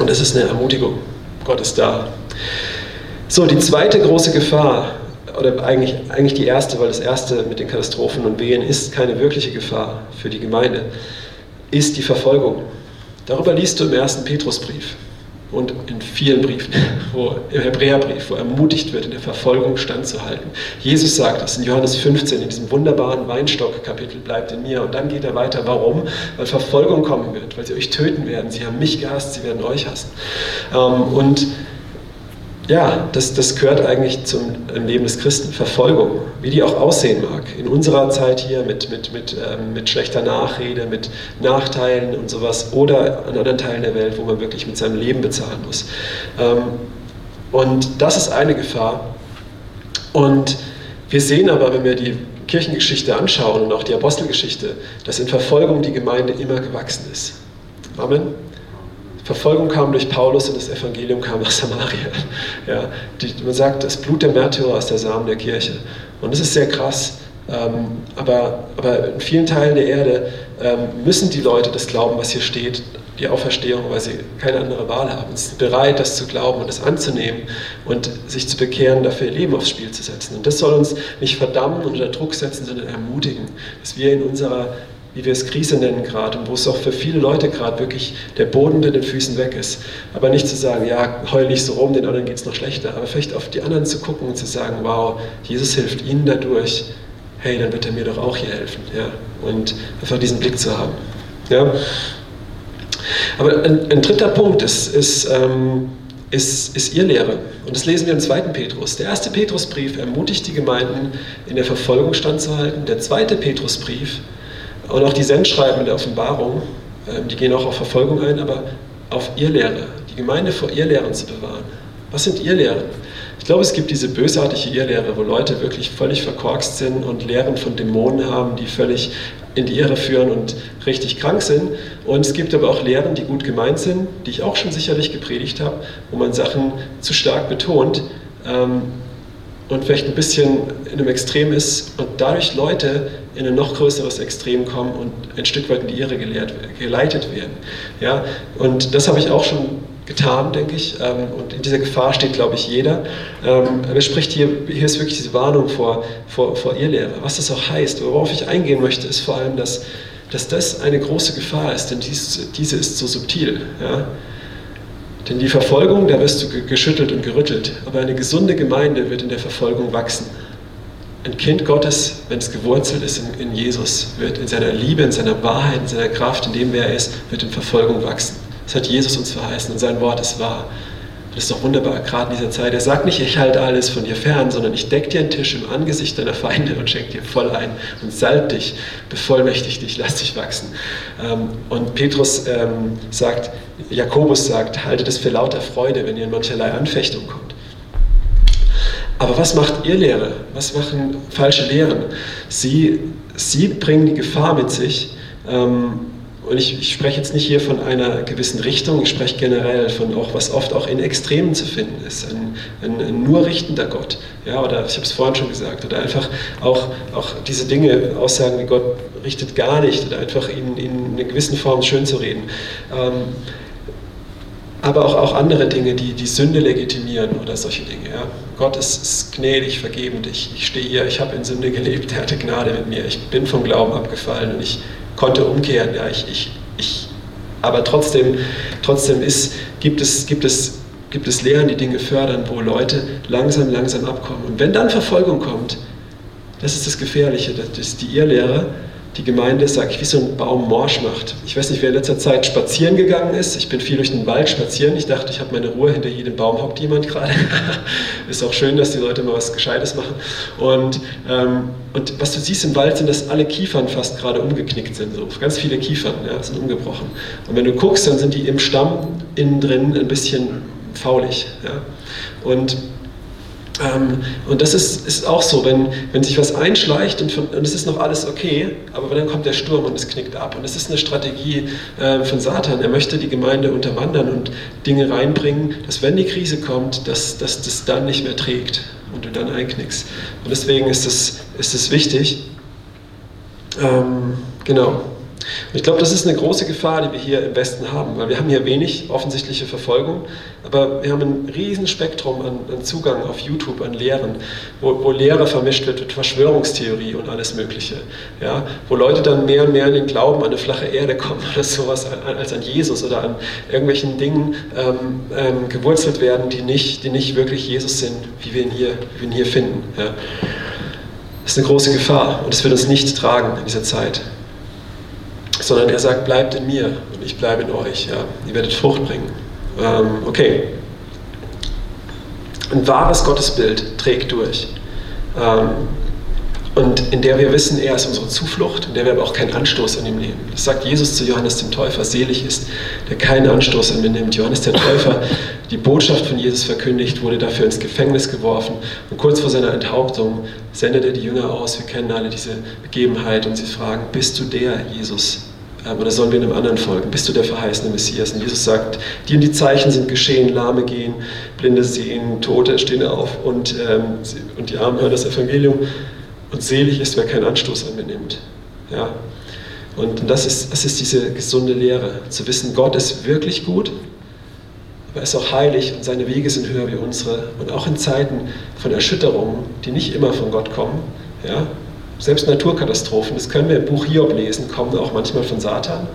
Und das ist eine Ermutigung. Gott ist da. So, die zweite große Gefahr, oder eigentlich, eigentlich die erste, weil das erste mit den Katastrophen und Wehen ist keine wirkliche Gefahr für die Gemeinde, ist die Verfolgung. Darüber liest du im ersten Petrusbrief und in vielen Briefen, wo, im Hebräerbrief, wo ermutigt wird, in der Verfolgung standzuhalten. Jesus sagt das in Johannes 15, in diesem wunderbaren Weinstock-Kapitel, bleibt in mir. Und dann geht er weiter. Warum? Weil Verfolgung kommen wird, weil sie euch töten werden. Sie haben mich gehasst, sie werden euch hassen. Ähm, und ja, das, das gehört eigentlich zum Leben des Christen. Verfolgung, wie die auch aussehen mag. In unserer Zeit hier mit, mit, mit, ähm, mit schlechter Nachrede, mit Nachteilen und sowas oder an anderen Teilen der Welt, wo man wirklich mit seinem Leben bezahlen muss. Ähm, und das ist eine Gefahr. Und wir sehen aber, wenn wir die Kirchengeschichte anschauen und auch die Apostelgeschichte, dass in Verfolgung die Gemeinde immer gewachsen ist. Amen. Verfolgung kam durch Paulus und das Evangelium kam nach Samaria. Ja, die, man sagt, das Blut der Märtyrer ist der Samen der Kirche. Und das ist sehr krass. Ähm, aber, aber in vielen Teilen der Erde ähm, müssen die Leute das glauben, was hier steht, die Auferstehung, weil sie keine andere Wahl haben. Sie sind bereit, das zu glauben und das anzunehmen und sich zu bekehren, dafür ihr Leben aufs Spiel zu setzen. Und das soll uns nicht verdammen und unter Druck setzen, sondern ermutigen, dass wir in unserer wie wir es Krise nennen gerade und wo es auch für viele Leute gerade wirklich der Boden unter den Füßen weg ist. Aber nicht zu sagen, ja, heul nicht so rum, den anderen geht es noch schlechter, aber vielleicht auf die anderen zu gucken und zu sagen, wow, Jesus hilft ihnen dadurch, hey, dann wird er mir doch auch hier helfen. Ja? Und einfach diesen Blick zu haben. Ja? Aber ein, ein dritter Punkt ist, ist, ähm, ist, ist ihr Lehre. Und das lesen wir im zweiten Petrus. Der erste Petrusbrief ermutigt die Gemeinden, in der Verfolgung standzuhalten. Der zweite Petrusbrief und auch die Sendschreiben in der Offenbarung, ähm, die gehen auch auf Verfolgung ein, aber auf Irrlehre, die Gemeinde vor Irrlehren zu bewahren. Was sind Irrlehren? Ich glaube, es gibt diese bösartige Irrlehre, wo Leute wirklich völlig verkorkst sind und Lehren von Dämonen haben, die völlig in die Irre führen und richtig krank sind. Und es gibt aber auch Lehren, die gut gemeint sind, die ich auch schon sicherlich gepredigt habe, wo man Sachen zu stark betont ähm, und vielleicht ein bisschen in einem Extrem ist und dadurch Leute in ein noch größeres Extrem kommen und ein Stück weit in die Irre gelehrt, geleitet werden. Ja? Und das habe ich auch schon getan, denke ich. Ähm, und in dieser Gefahr steht, glaube ich, jeder. Ähm, aber spricht hier, hier ist wirklich diese Warnung vor, vor, vor Irrlehre. Was das auch heißt, worauf ich eingehen möchte, ist vor allem, dass, dass das eine große Gefahr ist, denn dies, diese ist so subtil. Ja? Denn die Verfolgung, da wirst du geschüttelt und gerüttelt. Aber eine gesunde Gemeinde wird in der Verfolgung wachsen. ein Kind Gottes, wenn es gewurzelt ist in, in, Jesus, wird in seiner Liebe, in seiner Wahrheit, in seiner Kraft, in dem, wer er ist, wird in Verfolgung wachsen. Das hat Jesus uns verheißen und sein Wort ist wahr. Das ist doch wunderbar, gerade in dieser Zeit. Er sagt nicht, ich halte alles von dir fern, sondern ich decke dir einen Tisch im Angesicht deiner Feinde und schenke dir voll ein und salb dich, bevollmächtig dich, lass dich wachsen. Ähm, und Petrus ähm, sagt, Jakobus sagt, haltet es für lauter Freude, wenn ihr in mancherlei Anfechtung kommt. Aber was macht ihr Lehre? Was machen falsche Lehren? Sie, sie bringen die Gefahr mit sich, ähm, und ich, ich, spreche jetzt nicht hier von einer gewissen Richtung, ich spreche generell von auch, was oft auch in Extremen zu finden ist. Ein, ein, ein nur richtender Gott. Ja, oder ich habe es vorhin schon gesagt, oder einfach auch, auch diese Dinge, Aussagen wie Gott richtet gar nicht, oder einfach in, in einer gewissen Form schön zu reden. Ähm, aber auch, auch andere Dinge, die die Sünde legitimieren oder solche Dinge. Ja. Gott ist, ist gnädig, vergebend. Ich, ich stehe hier, ich habe in Sünde gelebt, er hatte Gnade mit mir. Ich bin vom Glauben abgefallen und ich konnte umkehren. Ja, ich, ich, ich, aber trotzdem, trotzdem ist, gibt, es, gibt, es, gibt es Lehren, die Dinge fördern, wo Leute langsam, langsam abkommen. Und wenn dann Verfolgung kommt, das ist das Gefährliche, das ist die Irrlehre, die Gemeinde, sag ich, wie so ein Baum morsch macht. Ich weiß nicht, wer in letzter Zeit spazieren gegangen ist. Ich bin viel durch den Wald spazieren. Ich dachte, ich habe meine Ruhe. Hinter jedem Baum hockt jemand gerade. ist auch schön, dass die Leute mal was Gescheites machen. Und, ähm, und was du siehst im Wald sind, dass alle Kiefern fast gerade umgeknickt sind. So. Ganz viele Kiefern ja, sind umgebrochen. Und wenn du guckst, dann sind die im Stamm innen drin ein bisschen faulig. Ja. Und ähm, und das ist, ist auch so, wenn, wenn sich was einschleicht und, von, und es ist noch alles okay, aber dann kommt der Sturm und es knickt ab. Und das ist eine Strategie äh, von Satan. Er möchte die Gemeinde unterwandern und Dinge reinbringen, dass wenn die Krise kommt, dass, dass das dann nicht mehr trägt und du dann einknickst. Und deswegen ist es ist es wichtig. Ähm, genau. Und ich glaube, das ist eine große Gefahr, die wir hier im Westen haben, weil wir haben hier wenig offensichtliche Verfolgung, aber wir haben ein riesen Spektrum an, an Zugang auf YouTube, an Lehren, wo, wo, Lehre vermischt wird mit Verschwörungstheorie und alles Mögliche. Ja? Wo Leute dann mehr und mehr in den Glauben an eine flache Erde kommen oder sowas als an Jesus oder an irgendwelchen Dingen ähm, ähm, gewurzelt werden, die nicht, die nicht wirklich Jesus sind, wie wir ihn hier, wie wir ihn hier finden. Ja? Das ist eine große Gefahr und es wird uns nicht tragen in dieser Zeit sondern er sagt, bleibt in mir und ich bleibe in euch. Ja. Ihr werdet Frucht bringen. Ähm, okay. Ein wahres Gottesbild trägt durch. Ähm, und in der wir wissen, er ist unsere Zuflucht, in der wir aber auch keinen Anstoß an ihm nehmen. Das sagt Jesus zu Johannes dem Täufer, selig ist, der keinen Anstoß an mir nimmt. Johannes der Täufer, die Botschaft von Jesus verkündigt, wurde dafür ins Gefängnis geworfen und kurz vor seiner Enthauptung sendet er die Jünger aus. Wir kennen alle diese Begebenheit und sie fragen, bist du der Jesus, oder sollen wir einem anderen folgen? Bist du der verheißene Messias? Und Jesus sagt, die und die Zeichen sind geschehen, Lahme gehen, Blinde sehen, Tote stehen auf und, ähm, und die Armen hören das Evangelium. Und selig ist, wer keinen Anstoß an mir nimmt. Ja? Und das ist, das ist diese gesunde Lehre, zu wissen, Gott ist wirklich gut, aber er ist auch heilig und seine Wege sind höher wie unsere. Und auch in Zeiten von Erschütterungen, die nicht immer von Gott kommen, ja, selbst Naturkatastrophen, das können wir im Buch Hiob lesen, kommen auch manchmal von Satan,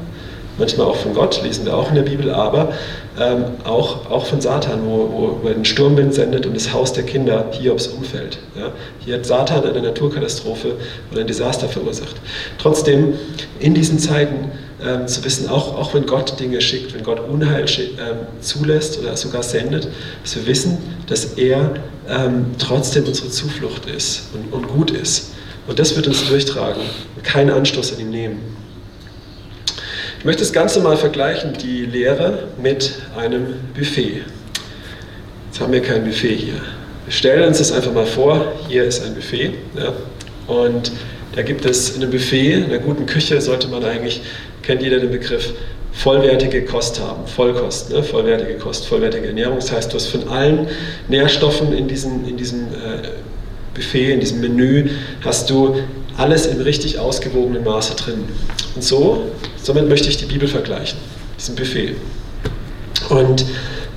manchmal auch von Gott, lesen wir auch in der Bibel, aber ähm, auch, auch von Satan, wo, wo er den Sturmwind sendet und das Haus der Kinder Hiobs umfällt. Ja? Hier hat Satan eine Naturkatastrophe oder ein Desaster verursacht. Trotzdem, in diesen Zeiten ähm, zu wissen, auch, auch wenn Gott Dinge schickt, wenn Gott Unheil ähm, zulässt oder sogar sendet, dass wir wissen, dass er ähm, trotzdem unsere Zuflucht ist und, und gut ist. Und das wird uns durchtragen und keinen Anstoß an ihm nehmen. Ich möchte das Ganze mal vergleichen, die Lehre mit einem Buffet. Jetzt haben wir kein Buffet hier. Wir stellen uns das einfach mal vor, hier ist ein Buffet. Ja, und da gibt es in einem Buffet, in einer guten Küche sollte man eigentlich, kennt jeder den Begriff, vollwertige Kost haben, Vollkost, ne? vollwertige Kost, vollwertige Ernährung. Das heißt, du hast von allen Nährstoffen in, diesen, in diesem äh, Buffet, in diesem Menü, hast du alles im richtig ausgewogenen Maße drin. Und so, somit möchte ich die Bibel vergleichen, diesem Buffet. Und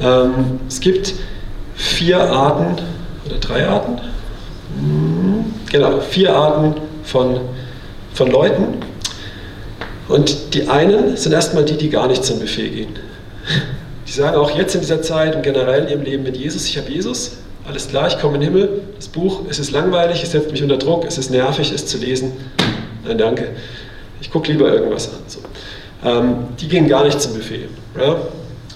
ähm, es gibt vier Arten, oder drei Arten, hm, genau, vier Arten von, von Leuten. Und die einen sind erstmal die, die gar nicht zum Buffet gehen. Die sagen auch jetzt in dieser Zeit und generell in ihrem Leben mit Jesus, ich habe Jesus, Alles klar, ich komme in den Himmel, das Buch, es ist langweilig, es setzt mich unter Druck, es ist nervig, es zu lesen. Nein, danke. Ich gucke lieber irgendwas an. So. Ähm, die gehen gar nicht zum Buffet. Ja?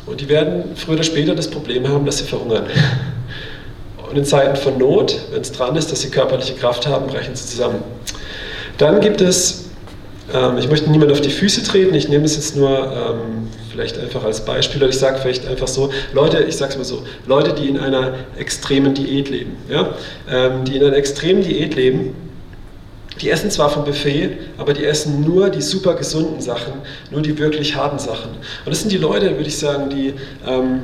Und die werden früher oder später das Problem haben, dass sie verhungern. Und in Zeiten von Not, wenn es dran ist, dass sie körperliche Kraft haben, brechen sie zusammen. Dann gibt es, ähm, ich möchte niemand auf die Füße treten, ich nehme es jetzt nur ähm, vielleicht einfach als Beispiel oder ich sage vielleicht einfach so, Leute, ich sage es mal so, Leute, die in einer extremen Diät leben, ja? Ähm, die in einer extremen Diät leben, die essen zwar vom Buffet, aber die essen nur die super gesunden Sachen, nur die wirklich harten Sachen. Und das sind die Leute, würde ich sagen, die, ähm,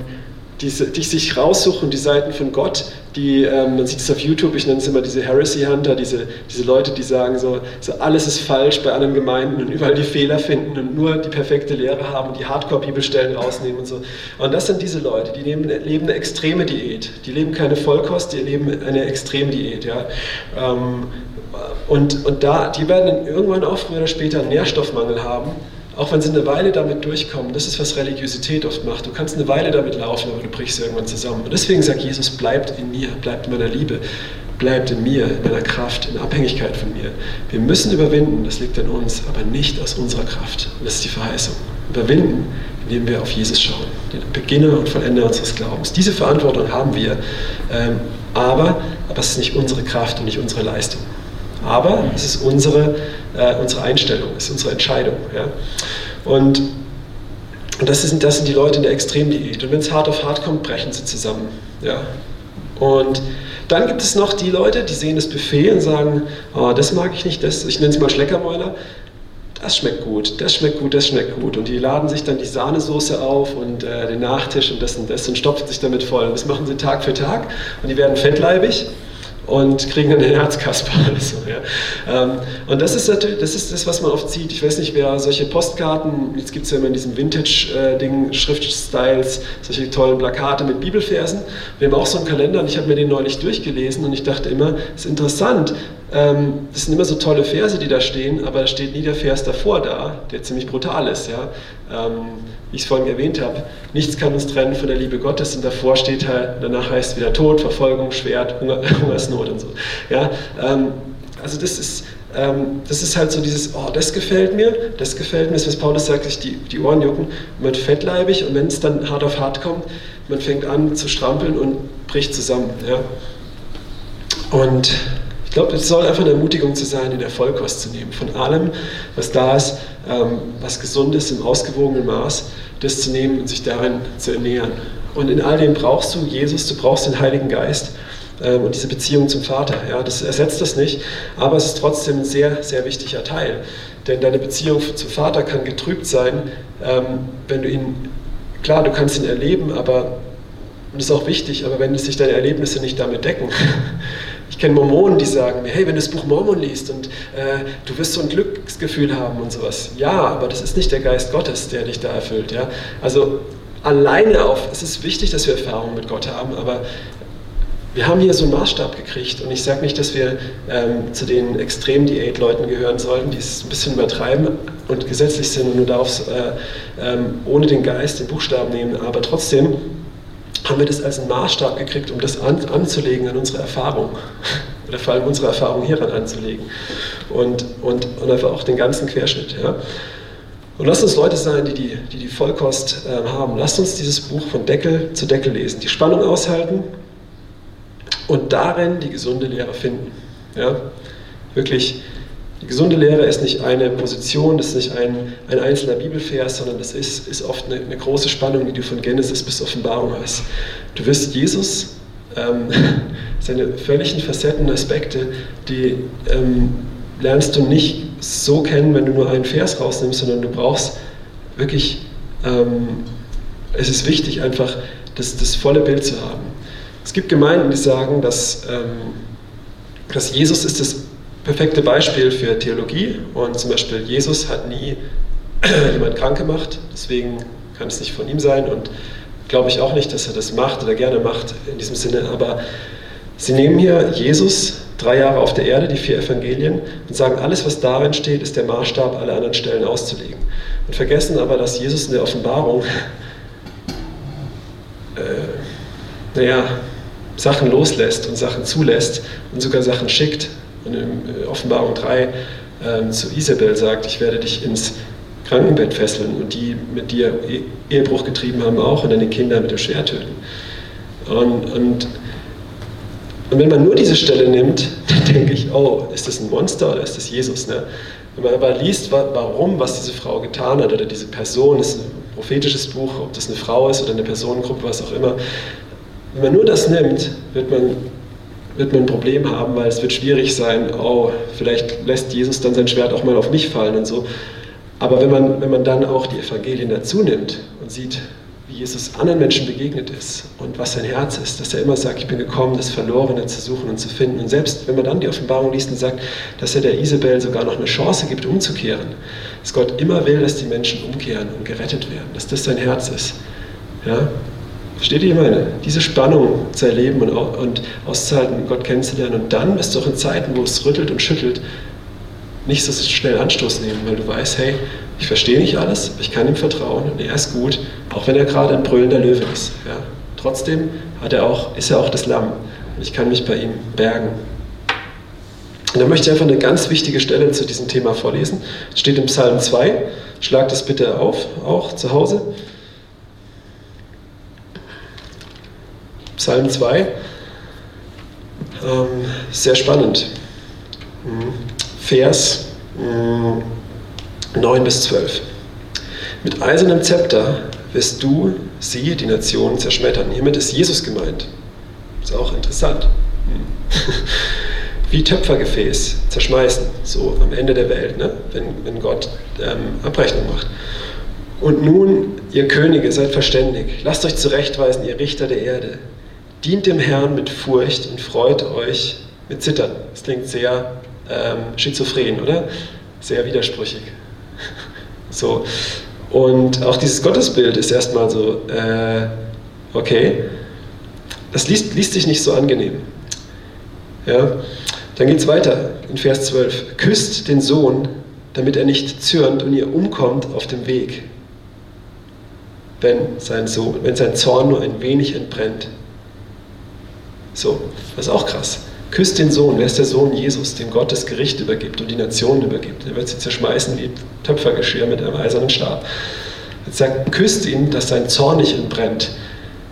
die, die sich raussuchen, die Seiten von Gott, die, ähm, man sieht es auf YouTube, ich nenne es immer diese Heresy Hunter, diese, diese Leute, die sagen so, so, alles ist falsch bei anderen Gemeinden und überall die Fehler finden und nur die perfekte Lehre haben und die Hardcore-Bibelstellen rausnehmen und so. Und das sind diese Leute, die leben, leben eine extreme Diät. Die leben keine Vollkost, die leben eine extreme Diät. Ja? Ähm, und, und da, die werden irgendwann auch früher oder später einen Nährstoffmangel haben, auch wenn sie eine Weile damit durchkommen. Das ist, was Religiosität oft macht. Du kannst eine Weile damit laufen, aber du brichst irgendwann zusammen. Und deswegen sagt Jesus, bleibt in mir, bleibt in meiner Liebe, bleibt in mir, in meiner Kraft, in Abhängigkeit von mir. Wir müssen überwinden, das liegt an uns, aber nicht aus unserer Kraft. Und das ist die Verheißung. Überwinden, indem wir auf Jesus schauen, den Beginner und Vollender unseres Glaubens. Diese Verantwortung haben wir, ähm, aber, aber es ist nicht unsere Kraft und nicht unsere Leistung. Aber es ist unsere, äh, unsere Einstellung, es ist unsere Entscheidung. Ja? Und, das, sind, das sind die Leute in der Extremdiät. Und wenn es hart auf hart kommt, brechen sie zusammen. Ja? Und dann gibt es noch die Leute, die sehen das Buffet und sagen, oh, das mag ich nicht, das, ich nenne es mal Schleckermäuler, das schmeckt gut, das schmeckt gut, das schmeckt gut. Und die laden sich dann die Sahnesoße auf und äh, den Nachtisch und das und das und stopfen sich damit voll. Und das machen sie Tag für Tag und die werden fettleibig und kriegen dann eine Herzkasper so. Ja. Ähm, und das ist natürlich, das ist das, was man oft sieht. Ich weiß nicht, wer solche Postkarten, jetzt gibt es ja immer in diesem Vintage-Ding, Schriftstyles, solche tollen Plakate mit Bibelfersen. Wir haben auch so einen Kalender und ich habe mir den neulich durchgelesen und ich dachte immer, es ist interessant, ähm, das sind immer so tolle Verse, die da stehen, aber da steht nie der Vers davor da, der ziemlich brutal ist. Ja? Ähm, wie ich es vorhin erwähnt habe, nichts kann uns trennen von der Liebe Gottes und davor steht halt, danach heißt wieder Tod, Verfolgung, Schwert, Hunger, Hungersnot und so. Ja? Ähm, also das ist, ähm, das ist halt so dieses, oh, das gefällt mir, das gefällt mir, das was Paulus sagt, sich die, die Ohren jucken, man wird fettleibig und wenn es dann hart auf hart kommt, man fängt an zu strampeln und bricht zusammen. Ja? Und ich glaube, es soll einfach eine Ermutigung zu sein, Vollkost zu nehmen. Von allem, was da ist, ähm, was gesund ist, im ausgewogenen Maß, das zu nehmen und sich darin zu ernähren. Und in all dem brauchst du Jesus, du brauchst den Heiligen Geist ähm, und diese Beziehung zum Vater. Ja, das ersetzt das nicht, aber es ist trotzdem ein sehr, sehr wichtiger Teil. Denn deine Beziehung zum Vater kann getrübt sein, ähm, wenn du ihn, klar, du kannst ihn erleben, aber, und das ist auch wichtig, aber wenn sich deine Erlebnisse nicht damit decken, Ich kenne Mormonen, die sagen mir, hey, wenn du das Buch Mormon liest und äh, du wirst so ein Glücksgefühl haben und sowas. Ja, aber das ist nicht der Geist Gottes, der dich da erfüllt. Ja? Also alleine auf, es ist wichtig, dass wir Erfahrungen mit Gott haben, aber wir haben hier so einen Maßstab gekriegt und ich sage nicht, dass wir ähm, zu den Extrem-Diät-Leuten gehören sollten, die es ein bisschen übertreiben und gesetzlich sind und nur darauf äh, ähm, ohne den Geist den Buchstaben nehmen, aber trotzdem haben wir das als einen Maßstab gekriegt, um das an, anzulegen an unsere Erfahrung. Oder vor allem unsere Erfahrung hieran anzulegen. Und, und, und einfach auch den ganzen Querschnitt. Ja. Und lasst uns Leute sein, die die, die, die Vollkost äh, haben. Lasst uns dieses Buch von Deckel zu Deckel lesen, die Spannung aushalten und darin die gesunde Lehre finden. Ja. Wirklich die gesunde Lehre ist nicht eine Position, das ist nicht ein, ein einzelner Bibelvers, sondern das ist, ist oft eine, eine, große Spannung, die du von Genesis bis Offenbarung hast. Du wirst Jesus, ähm, seine völligen Facetten, Aspekte, die ähm, lernst du nicht so kennen, wenn du nur einen Vers rausnimmst, sondern du brauchst wirklich, ähm, es ist wichtig, einfach das, das volle Bild zu haben. Es gibt Gemeinden, die sagen, dass, ähm, dass Jesus ist das perfekte Beispiel für Theologie. Und zum Beispiel Jesus hat nie jemand krank gemacht, deswegen kann es nicht von ihm sein. Und glaube ich auch nicht, dass er das macht oder gerne macht in diesem Sinne, aber sie nehmen hier Jesus, drei Jahre auf der Erde, die vier Evangelien und sagen, alles was darin steht, ist der Maßstab, alle anderen Stellen auszulegen. Und vergessen aber, dass Jesus in der Offenbarung, äh, naja, Sachen loslässt und Sachen zulässt und sogar Sachen schickt. In äh, Offenbarung 3 äh, zu Isabel sagt, ich werde dich ins Krankenbett fesseln und die mit dir e-, Ehebruch getrieben haben auch und deine Kinder mit dem Schwert töten. Und, und, und wenn man nur diese Stelle nimmt, dann denke ich, oh, ist das ein Monster oder ist das Jesus? Ne? Wenn man aber liest, warum, was diese Frau getan hat oder diese Person, ist ein prophetisches Buch, ob das eine Frau ist oder eine Personengruppe, was auch immer, wenn man nur das nimmt, wird man, wird man ein Problem haben, weil es wird schwierig sein, oh, vielleicht lässt Jesus dann sein Schwert auch mal auf mich fallen und so. Aber wenn man, wenn man dann auch die Evangelien dazu nimmt und sieht, wie Jesus anderen Menschen begegnet ist und was sein Herz ist, dass er immer sagt, ich bin gekommen, das Verlorene zu suchen und zu finden. Und selbst wenn man dann die Offenbarung liest und sagt, dass er der Isabel sogar noch eine Chance gibt, umzukehren, dass Gott immer will, dass die Menschen umkehren und gerettet werden, dass das sein Herz ist. Ja? Versteht ihr, meine? Diese Spannung zu erleben und, und auszuhalten, Gott kennenzulernen. Und dann bist du auch in Zeiten, wo es rüttelt und schüttelt, nicht so schnell Anstoß nehmen, weil du weißt, hey, ich verstehe nicht alles, ich kann ihm vertrauen und er ist gut, auch wenn er gerade ein brüllender Löwe ist. Ja. Trotzdem hat er auch, ist er auch das Lamm und ich kann mich bei ihm bergen. Und dann möchte ich einfach eine ganz wichtige Stelle zu diesem Thema vorlesen. Es steht im Psalm 2. Schlag das bitte auf, auch zu Hause. Psalm 2. Ähm, sehr spannend. Mhm. Vers mh, mm, 9 bis 12. Mit eisernem Zepter wirst du sie, die Nationen, zerschmettern. Hiermit ist Jesus gemeint. Ist auch interessant. Wie Töpfergefäß zerschmeißen, so am Ende der Welt, ne? wenn, wenn Gott ähm, Abrechnung macht. Und nun, ihr Könige, seid verständig. Lasst euch zurechtweisen, ihr Richter der Erde. Dient dem Herrn mit Furcht und freut euch mit Zittern. Das klingt sehr ähm, schizophren, oder? Sehr widersprüchig. so. Und auch dieses Gottesbild ist erstmal so, äh, okay, das liest, liest sich nicht so angenehm. Ja? Dann geht es weiter in Vers 12. Küsst den Sohn, damit er nicht zürnt und ihr umkommt auf dem Weg, wenn sein, Sohn, wenn sein Zorn nur ein wenig entbrennt. So, das ist auch krass. Küsst den Sohn. Wer ist der Sohn Jesus, dem Gott das Gericht übergibt und die Nationen übergibt? Er wird sie zerschmeißen wie Töpfergeschirr mit einem eisernen Stab. Jetzt sagt, küsst ihn, dass sein Zorn nicht entbrennt.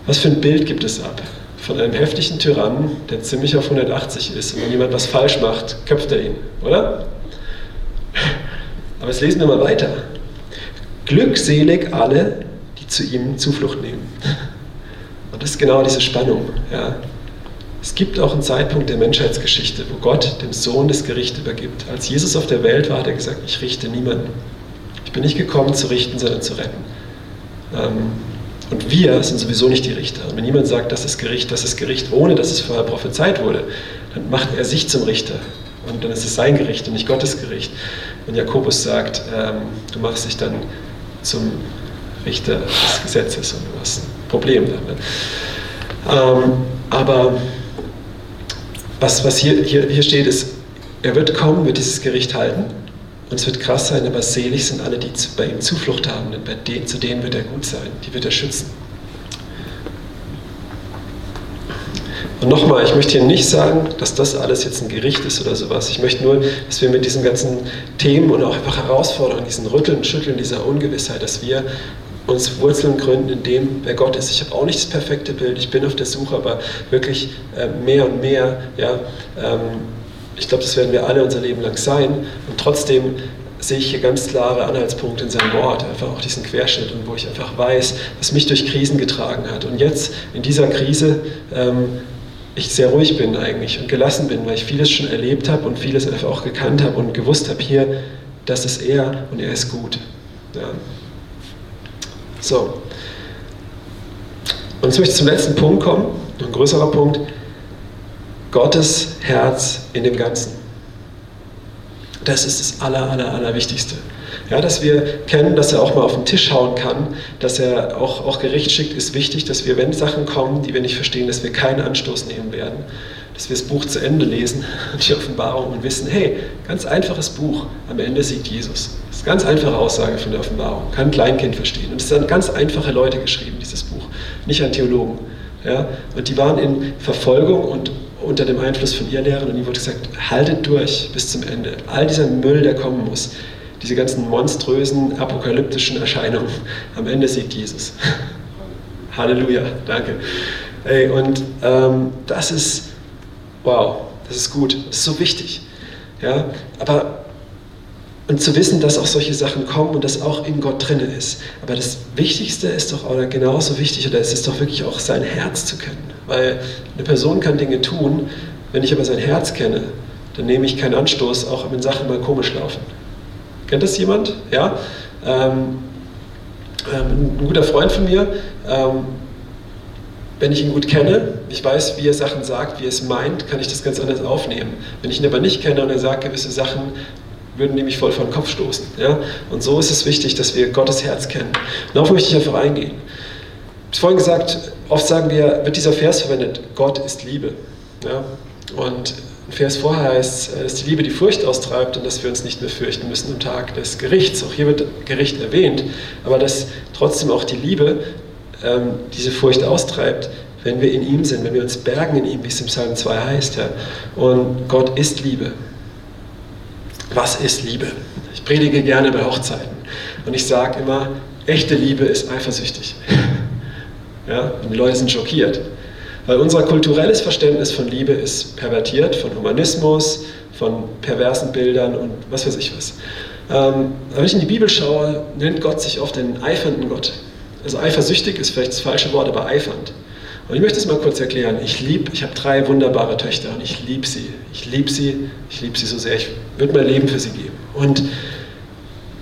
Was für ein Bild gibt es ab? Von einem heftigen Tyrannen, der ziemlich auf 180 ist. Und wenn jemand was falsch macht, köpft er ihn, oder? Aber jetzt lesen wir mal weiter. Glückselig alle, die zu ihm Zuflucht nehmen. Und das ist genau diese Spannung. Ja. Es gibt auch einen Zeitpunkt der Menschheitsgeschichte, wo Gott dem Sohn das Gericht übergibt. Als Jesus auf der Welt war, hat er gesagt, ich richte niemanden. Ich bin nicht gekommen zu richten, sondern zu retten. Ähm, und wir sind sowieso nicht die Richter. Und wenn jemand sagt, das ist Gericht, das ist Gericht, ohne dass es vorher prophezeit wurde, dann macht er sich zum Richter. Und dann ist es sein Gericht und nicht Gottes Gericht. Und Jakobus sagt, ähm, du machst dich dann zum Richter des Gesetzes und du hast ein Problem damit. Ähm, aber was, was hier, hier, hier steht, ist, er wird kommen, wird dieses Gericht halten. Und es wird krass sein, aber selig sind alle, die bei ihm Zuflucht haben, denn bei denen, zu denen wird er gut sein, die wird er schützen. Und nochmal, ich möchte hier nicht sagen, dass das alles jetzt ein Gericht ist oder sowas. Ich möchte nur, dass wir mit diesen ganzen Themen und auch einfach Herausforderungen, diesen Rütteln, Schütteln, dieser Ungewissheit, dass wir uns Wurzeln gründen in dem, wer Gott ist. Ich habe auch nicht das perfekte Bild, ich bin auf der Suche, aber wirklich äh, mehr und mehr, ja, ähm, ich glaube, das werden wir alle unser Leben lang sein. Und trotzdem sehe ich hier ganz klare Anhaltspunkte in seinem Wort, einfach auch diesen Querschnitt und wo ich einfach weiß, was mich durch Krisen getragen hat. Und jetzt in dieser Krise ähm, ich sehr ruhig bin eigentlich und gelassen bin, weil ich vieles schon erlebt habe und vieles einfach auch gekannt habe und gewusst habe, hier, das ist er und er ist gut. Ja. So. Und jetzt möchte ich zum letzten Punkt kommen, ein größerer Punkt. Gottes Herz in dem Ganzen. Das ist das Aller, Aller, Allerwichtigste. Ja, dass wir kennen, dass er auch mal auf den Tisch hauen kann, dass er auch, auch Gericht schickt, ist wichtig, dass wir, wenn Sachen kommen, die wir nicht verstehen, dass wir keinen Anstoß nehmen werden, dass wir das Buch zu Ende lesen, die Offenbarung und wissen, hey, ganz einfaches Buch, am Ende siegt Jesus. Ist eine ganz einfache Aussage von der Offenbarung, kann ein Kleinkind verstehen. Und es sind ganz einfache Leute geschrieben, dieses Buch, nicht an Theologen. Ja? Und die waren in Verfolgung und unter dem Einfluss von ihr Lehren und ihm wurde gesagt, haltet durch bis zum Ende. All dieser Müll, der kommen muss, diese ganzen monströsen, apokalyptischen Erscheinungen, am Ende siegt Jesus. Halleluja, danke. Ey, und ähm, das ist, wow, das ist gut, das ist so wichtig. Ja? Aber und zu wissen, dass auch solche Sachen kommen und dass auch in Gott drin ist. Aber das Wichtigste ist doch, oder genauso wichtig, oder es ist doch wirklich auch sein Herz zu kennen. Weil eine Person kann Dinge tun, wenn ich aber sein Herz kenne, dann nehme ich keinen Anstoß, auch wenn Sachen mal komisch laufen. Kennt das jemand? Ja? Ähm, ähm, ein guter Freund von mir, ähm, wenn ich ihn gut kenne, ich weiß, wie er Sachen sagt, wie er es meint, kann ich das ganz anders aufnehmen. Wenn ich ihn aber nicht kenne und er sagt gewisse Sachen, würden mich voll vor den Kopf stoßen. Ja? Und so ist es wichtig, dass wir Gottes Herz kennen. Darauf möchte ich einfach eingehen. Ich habe vorhin gesagt, oft sagen wir, wird dieser Vers verwendet, Gott ist Liebe. Ja? Und ein Vers vorher heißt, dass die Liebe die Furcht austreibt und dass wir uns nicht mehr fürchten müssen am Tag des Gerichts. Auch hier wird Gericht erwähnt, aber dass trotzdem auch die Liebe ähm, diese Furcht austreibt, wenn wir in ihm sind, wenn wir uns bergen in ihm, wie es im Psalm 2 heißt. Ja. Und Gott ist Liebe. Was ist Liebe? Ich predige gerne bei Hochzeiten und ich sage immer, echte Liebe ist eifersüchtig. Ja, und die Leute sind schockiert, weil unser kulturelles Verständnis von Liebe ist pervertiert, von Humanismus, von perversen Bildern und was weiß ich was. Ähm, wenn ich in die Bibel schaue, nennt Gott sich oft den eifernden Gott. Also eifersüchtig ist vielleicht das falsche Wort, aber eifernd. Und ich möchte es mal kurz erklären. Ich liebe, ich habe drei wunderbare Töchter und ich liebe sie. Ich liebe sie, ich liebe sie so sehr. Ich würde mein Leben für sie geben. Und,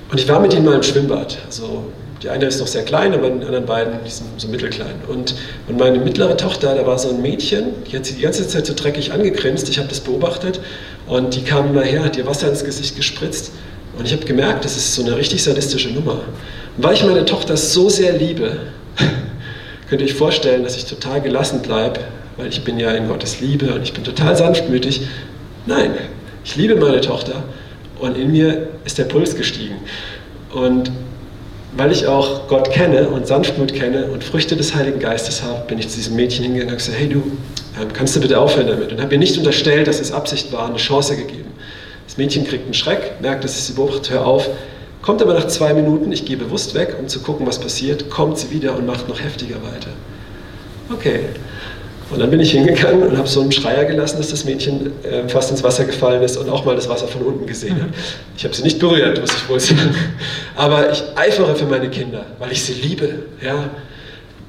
und ich war mit ihnen mal im Schwimmbad. Also die eine ist noch sehr klein, aber die anderen beiden die sind so mittelklein. Und, und meine mittlere Tochter, da war so ein Mädchen, die hat sie die ganze Zeit so dreckig angegrinst. Ich habe das beobachtet und die kam immer her, hat ihr Wasser ins Gesicht gespritzt. Und ich habe gemerkt, das ist so eine richtig sadistische Nummer. Und weil ich meine Tochter so sehr liebe, könnt ihr euch vorstellen, dass ich total gelassen bleibe, weil ich bin ja in Gottes Liebe und ich bin total sanftmütig. Nein, ich liebe meine Tochter und in mir ist der Puls gestiegen. Und weil ich auch Gott kenne und Sanftmut kenne und Früchte des Heiligen Geistes habe, bin ich zu diesem Mädchen hingegangen und gesagt, hey du, ähm, kannst du bitte aufhören damit? Und habe ihr nicht unterstellt, dass es Absicht war, eine Chance gegeben. Das Mädchen kriegt einen Schreck, merkt, dass ich sie beobachtet, hör auf, kommt aber nach zwei Minuten, ich gehe bewusst weg, um zu gucken, was passiert, kommt sie wieder und macht noch heftiger weiter. Okay. Und dann bin ich hingegangen und habe so einen Schreier gelassen, dass das Mädchen äh, fast ins Wasser gefallen ist und auch mal das Wasser von unten gesehen hat. Ich habe sie nicht berührt, muss ich wohl sagen. Aber ich eifere für meine Kinder, weil ich sie liebe. Ja?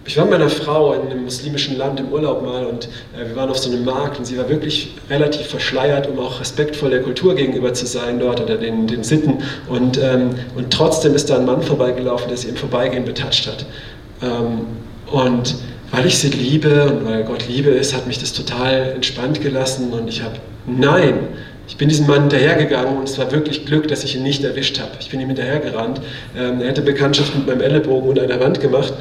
Ich war mit meiner Frau in einem muslimischen Land im Urlaub mal und äh, wir waren auf so einem Markt und sie war wirklich relativ verschleiert, um auch respektvoll der Kultur gegenüber zu sein dort oder den, den Sitten. Und, ähm, und trotzdem ist da ein Mann vorbeigelaufen, der sie im Vorbeigehen betatscht hat. Ähm, und weil ich sie liebe und weil Gott Liebe ist, hat mich das total entspannt gelassen und ich habe, nein, ich bin diesem Mann hinterhergegangen und es war wirklich Glück, dass ich ihn nicht erwischt habe. Ich bin ihm hinterhergerannt. Ähm, er hätte Bekanntschaft mit meinem Ellenbogen unter einer Wand gemacht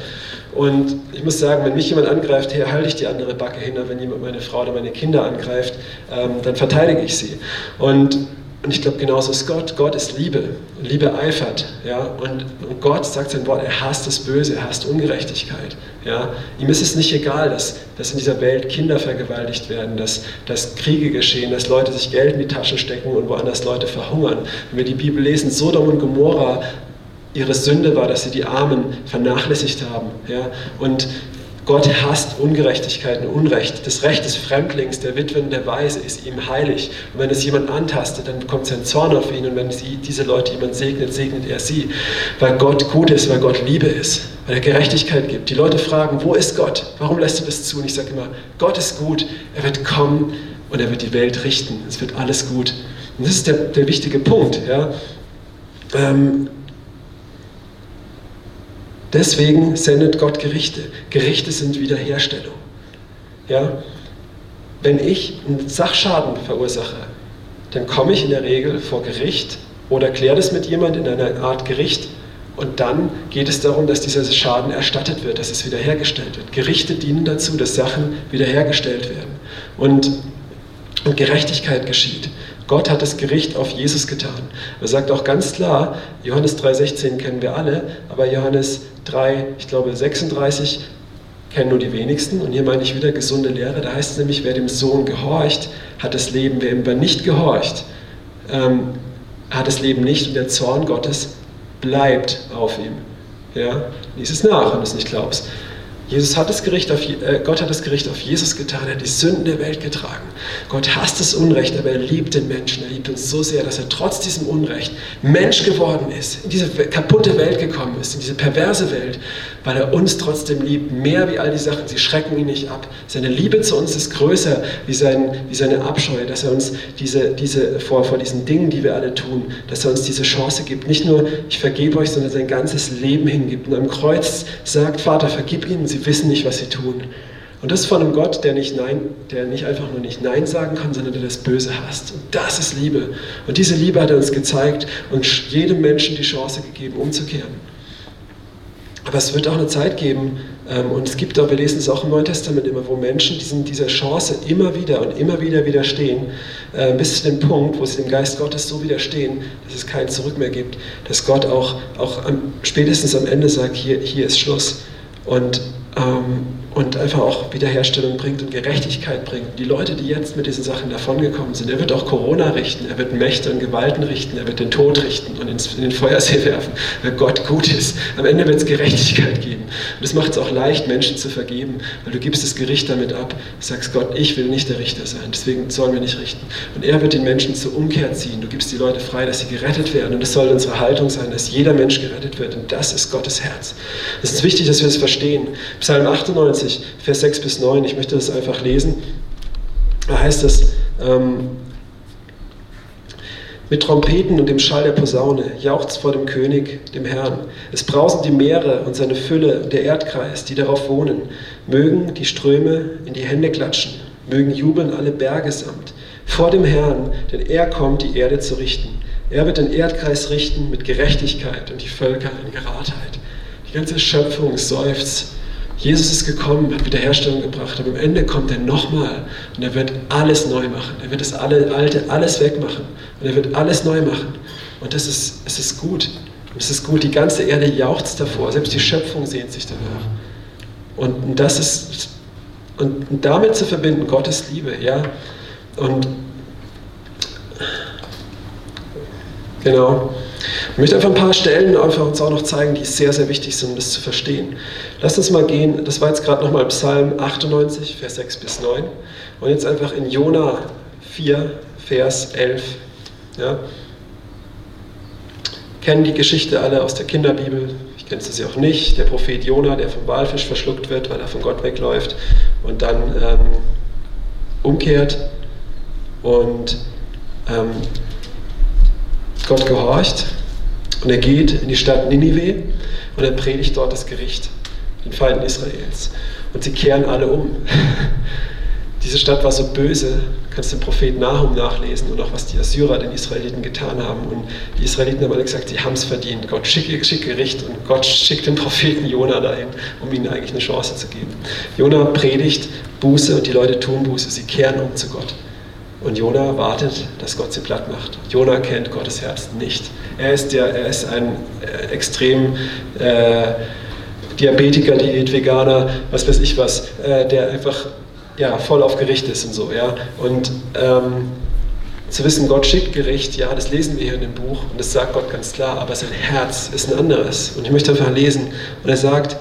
und ich muss sagen, wenn mich jemand angreift, hier halte ich die andere Backe hin, wenn jemand meine Frau oder meine Kinder angreift, ähm, dann verteidige ich sie. Und, und ich glaube, genauso ist Gott. Gott ist Liebe. Liebe eifert. Ja? Und, und Gott sagt sein Wort, er hasst das Böse, er hasst Ungerechtigkeit. Ja? Ihm ist es nicht egal, dass, dass in dieser Welt Kinder vergewaltigt werden, dass, dass Kriege geschehen, dass Leute sich Geld in die Tasche stecken und woanders Leute verhungern. Wenn wir die Bibel lesen, Sodom und Gomorra ihre Sünde war, dass sie die Armen vernachlässigt haben. Ja? Und Gott hasst Ungerechtigkeit und Unrecht. Das Recht des Fremdlings, der Witwen, der Weise ist ihm heilig. Und wenn es jemand antastet, dann bekommt sein Zorn auf ihn. Und wenn sie, diese Leute jemand segnet, segnet er sie. Weil Gott gut ist, weil Gott Liebe ist, weil er Gerechtigkeit gibt. Die Leute fragen, wo ist Gott? Warum lässt du das zu? Und ich sage immer, Gott ist gut. Er wird kommen und er wird die Welt richten. Es wird alles gut. Und das ist der, der wichtige Punkt. Ja? Ähm, Deswegen sendet Gott Gerichte. Gerichte sind Wiederherstellung. Ja? Wenn ich einen Sachschaden verursache, dann komme ich in der Regel vor Gericht oder kläre das mit jemand in einer Art Gericht und dann geht es darum, dass dieser Schaden erstattet wird, dass es wiederhergestellt wird. Gerichte dienen dazu, dass Sachen wiederhergestellt werden und, und Gerechtigkeit geschieht. Gott hat das Gericht auf Jesus getan. Er sagt auch ganz klar, Johannes 3,16 kennen wir alle, aber Johannes 3, ich glaube 36, kennen nur die wenigsten. Und hier meine ich wieder gesunde Lehre. Da heißt es nämlich, wer dem Sohn gehorcht, hat das Leben. Wer ihm aber nicht gehorcht, ähm, hat das Leben nicht. Und der Zorn Gottes bleibt auf ihm. Ja? Lies es nach, wenn du es nicht glaubst. Jesus hat das Gericht auf, äh, Gott hat das Gericht auf Jesus getan, er hat die Sünden der Welt getragen. Gott hasst das Unrecht, aber er liebt den Menschen. Er liebt uns so sehr, dass er trotz diesem Unrecht Mensch geworden ist, in diese kaputte Welt gekommen ist, in diese perverse Welt, weil er uns trotzdem liebt, mehr wie all die Sachen. Sie schrecken ihn nicht ab. Seine Liebe zu uns ist größer wie, sein, wie seine Abscheu, dass er uns diese, diese vor, vor diesen Dingen, die wir alle tun, dass er uns diese Chance gibt. Nicht nur, ich vergebe euch, sondern sein ganzes Leben hingibt. Und am Kreuz sagt, Vater, vergib ihnen, sie wissen nicht, was sie tun. Und das von einem Gott, der nicht, Nein, der nicht einfach nur nicht Nein sagen kann, sondern der das Böse hasst. Und das ist Liebe. Und diese Liebe hat er uns gezeigt und jedem Menschen die Chance gegeben, umzukehren. Aber es wird auch eine Zeit geben, ähm, und es gibt auch, wir lesen es auch im Neuen Testament immer, wo Menschen diesen, dieser Chance immer wieder und immer wieder widerstehen, äh, bis zu dem Punkt, wo sie dem Geist Gottes so widerstehen, dass es kein Zurück mehr gibt, dass Gott auch, auch am, spätestens am Ende sagt, hier, hier ist Schluss. Und ähm, und einfach auch Wiederherstellung bringt und Gerechtigkeit bringt. Die Leute, die jetzt mit diesen Sachen davongekommen sind, er wird auch Corona richten, er wird Mächte und Gewalten richten, er wird den Tod richten und ins, in den Feuersee werfen, weil Gott gut ist. Am Ende wird es Gerechtigkeit geben. Und das macht es auch leicht, Menschen zu vergeben, weil du gibst das Gericht damit ab, sagst Gott, ich will nicht der Richter sein, deswegen sollen wir nicht richten. Und er wird den Menschen zur Umkehr ziehen. Du gibst die Leute frei, dass sie gerettet werden. Und es soll unsere Haltung sein, dass jeder Mensch gerettet wird. Und das ist Gottes Herz. Es ist wichtig, dass wir das verstehen. Psalm 98 20, Vers 6 bis 9. Ich möchte das einfach lesen. Da heißt es, ähm, mit Trompeten und dem Schall der Posaune jauchzt vor dem König, dem Herrn. Es brausen die Meere und seine Fülle und der Erdkreis, die darauf wohnen. Mögen die Ströme in die Hände klatschen, mögen jubeln alle Berge samt. Vor dem Herrn, denn er kommt, die Erde zu richten. Er wird den Erdkreis richten mit Gerechtigkeit und die Völker in Geradheit. Die ganze Schöpfung seufzt Jesus ist gekommen, hat Wiederherstellung gebracht, aber am Ende kommt er nochmal und er wird alles neu machen. Er wird das Alte alles wegmachen und er wird alles neu machen. Und das ist, es ist gut. Es ist gut, die ganze Erde jauchzt davor, selbst die Schöpfung sehnt sich danach. Und das ist, und damit zu verbinden, Gottes Liebe, ja. Und genau. Ich möchte einfach ein paar Stellen einfach uns auch noch zeigen, die sehr, sehr wichtig sind, um das zu verstehen. Lass uns mal gehen, das war jetzt gerade nochmal Psalm 98, Vers 6 bis 9. Und jetzt einfach in Jona 4, Vers 11. Ja. Kennen die Geschichte alle aus der Kinderbibel. Ich kenne sie auch nicht. Der Prophet Jona, der vom Walfisch verschluckt wird, weil er von Gott wegläuft und dann ähm, umkehrt und ähm, Gott gehorcht und er geht in die Stadt Ninive und er predigt dort das Gericht den Feinden Israels. Und sie kehren alle um. Diese Stadt war so böse, kannst den Propheten Nahum nachlesen und auch was die Assyrer den Israeliten getan haben. Und die Israeliten haben alle gesagt, sie haben es verdient. Gott schickt schick Gericht und Gott schickt den Propheten Jona dahin, um ihnen eigentlich eine Chance zu geben. Jona predigt Buße und die Leute tun Buße, sie kehren um zu Gott. Und Jona wartet, dass Gott sie platt macht. Jona kennt Gottes Herz nicht. Er ist, der, er ist ein äh, extrem äh, Diabetiker, Diät, Veganer, was weiß ich was, äh, der einfach ja, voll auf Gericht ist und so. Ja? Und ähm, zu wissen, Gott schickt Gericht, ja, das lesen wir hier in dem Buch und das sagt Gott ganz klar, aber sein Herz ist ein anderes. Und ich möchte einfach lesen. Und er sagt,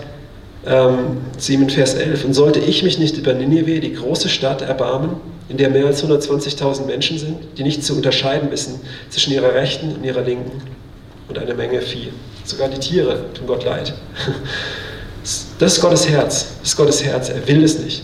ähm, 7 Vers 11, und sollte ich mich nicht über Ninive, die große Stadt, erbarmen, in der mehr als 120.000 Menschen sind, die nicht zu unterscheiden wissen zwischen ihrer rechten und ihrer linken und einer Menge Vieh. Sogar die Tiere tun Gott leid. Das ist Gottes Herz. Das ist Gottes Herz. Er will es nicht.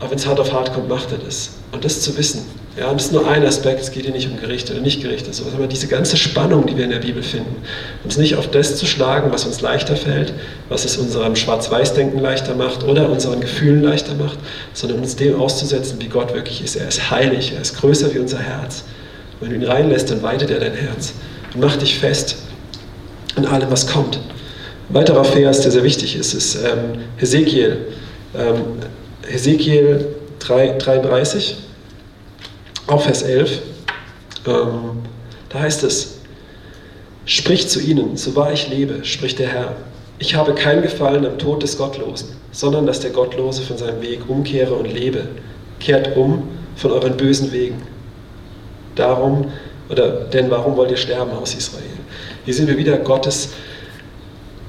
Aber wenn es hart auf hart kommt, macht er das. Und das zu wissen, ja, das ist nur ein Aspekt, es geht hier nicht um Gericht oder nicht Gericht sowas, aber diese ganze Spannung, die wir in der Bibel finden, uns nicht auf das zu schlagen, was uns leichter fällt, was es unserem Schwarz-Weiß-Denken leichter macht oder unseren Gefühlen leichter macht, sondern uns dem auszusetzen, wie Gott wirklich ist. Er ist heilig, er ist größer wie unser Herz. Und wenn du ihn reinlässt, dann weitet er dein Herz und macht dich fest in allem, was kommt. Ein weiterer Vers, der sehr wichtig ist, ist ähm, Hesekiel. Ähm, Hesekiel 3, 33 auch Vers 11, ähm, da heißt es, Sprich zu ihnen, so wahr ich lebe, spricht der Herr. ich habe kein Gefallen am Tod des Gottlosen, sondern dass der Gottlose von seinem Weg umkehre und lebe. Kehrt um von euren bösen Wegen. Darum, oder denn warum wollt ihr sterben, Haus Israel? Hier sehen wir wieder Gottes,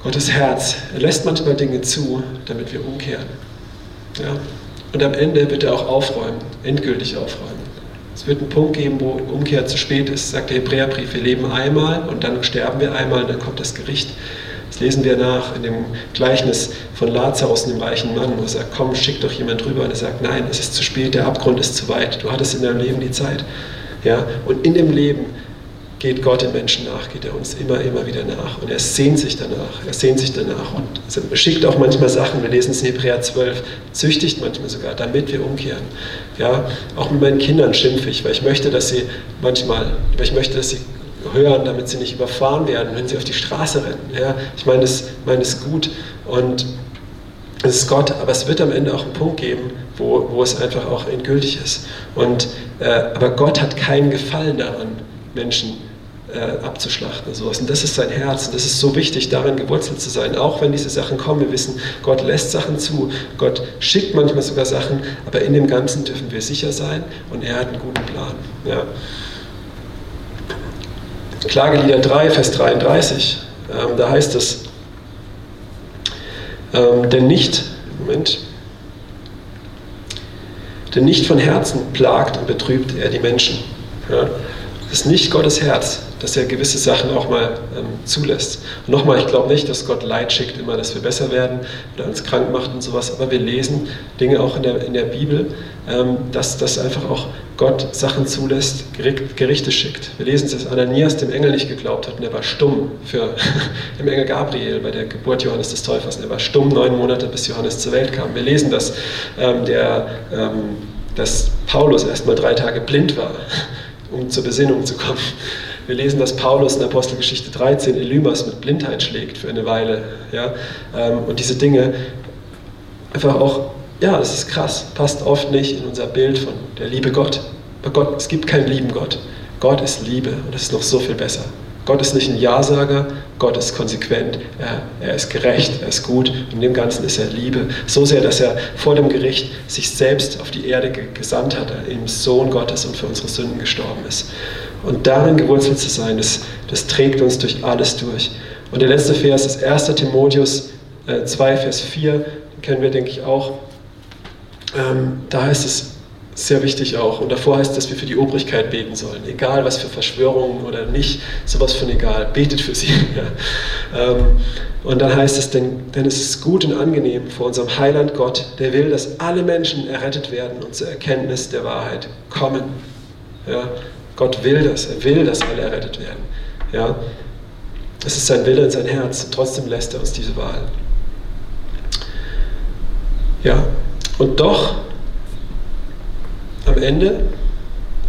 Gottes Herz. Er lässt manchmal Dinge zu, damit wir umkehren. Ja? Und am Ende wird er auch aufräumen, endgültig aufräumen. Es wird einen Punkt geben, wo Umkehr zu spät ist, sagt der Hebräerbrief. Wir leben einmal und dann sterben wir einmal und dann kommt das Gericht. Das lesen wir nach in dem Gleichnis von Lazarus, dem reichen Mann, wo er sagt, komm, schick doch jemand rüber. Und er sagt, nein, es ist zu spät, der Abgrund ist zu weit. Du hattest in deinem Leben die Zeit. Ja? Und in dem Leben geht Gott den Menschen nach, geht er uns immer, immer wieder nach. Und er sehnt sich danach, er sehnt sich danach und schickt auch manchmal Sachen, wir lesen es in Hebräer 12, züchtigt manchmal sogar, damit wir umkehren. Ja, auch mit meinen Kindern schimpfe ich, weil ich möchte, dass sie manchmal, weil ich möchte, dass sie hören, damit sie nicht überfahren werden, wenn sie auf die Straße rennen. Ja, ich meine es, meine es gut und es ist Gott, aber es wird am Ende auch einen Punkt geben, wo, wo es einfach auch endgültig ist. Und, äh, aber Gott hat keinen Gefallen daran, Menschen äh, abzuschlachten und sowas. Und das ist sein Herz und das ist so wichtig, darin gewurzelt zu sein. Auch wenn diese Sachen kommen, wir wissen, Gott lässt Sachen zu, Gott schickt manchmal sogar Sachen, aber in dem Ganzen dürfen wir sicher sein und er hat einen guten Plan. Ja. Klagelieder 3, Vers 33, ähm, da heißt es, ähm, denn nicht, Moment, denn nicht von Herzen plagt und betrübt er die Menschen. Ja. Das ist nicht Gottes Herz, dass er gewisse Sachen auch mal ähm, zulässt. Und nochmal, ich glaube nicht, dass Gott Leid schickt, immer, dass wir besser werden oder uns krank macht und sowas, aber wir lesen Dinge auch in der, in der Bibel, ähm, dass, dass einfach auch Gott Sachen zulässt, Gerichte schickt. Wir lesen, dass Ananias dem Engel nicht geglaubt hat und er war stumm für dem Engel Gabriel bei der Geburt Johannes des Täufers. Und er war stumm neun Monate, bis Johannes zur Welt kam. Wir lesen, dass, ähm, der, ähm, dass Paulus erst mal drei Tage blind war, um zur Besinnung zu kommen. Wir lesen, dass Paulus in Apostelgeschichte 13 Elymas mit Blindheit schlägt für eine Weile. Ja? Ähm, und diese Dinge einfach auch, ja, das ist krass, passt oft nicht in unser Bild von der Liebe Gott. Aber Gott, es gibt keinen lieben Gott. Gott ist Liebe und das ist noch so viel besser. Gott ist nicht ein Ja-Sager, Gott ist konsequent, er, er, ist gerecht, er ist gut und in dem Ganzen ist er Liebe. So sehr, dass er vor dem Gericht sich selbst auf die Erde gesandt hat, im Sohn Gottes und für unsere Sünden gestorben ist. Und darin gewurzelt zu sein, das, das trägt uns durch alles durch. Und der letzte Vers ist 1. Timotheus äh, 2, Vers 4, den kennen wir, denke ich, auch. Ähm, da heißt es sehr wichtig auch. Und davor heißt es, dass wir für die Obrigkeit beten sollen. Egal was für Verschwörungen oder nicht, sowas von egal. Betet für sie. ja. ähm, und dann heißt es, denn, denn es ist gut und angenehm vor unserem Heiland Gott, der will, dass alle Menschen errettet werden und zur Erkenntnis der Wahrheit kommen. Ja. Gott will das, er will, dass alle errettet werden. Ja? Es ist sein Wille und sein Herz und trotzdem lässt er uns diese Wahl. Ja, und doch, am Ende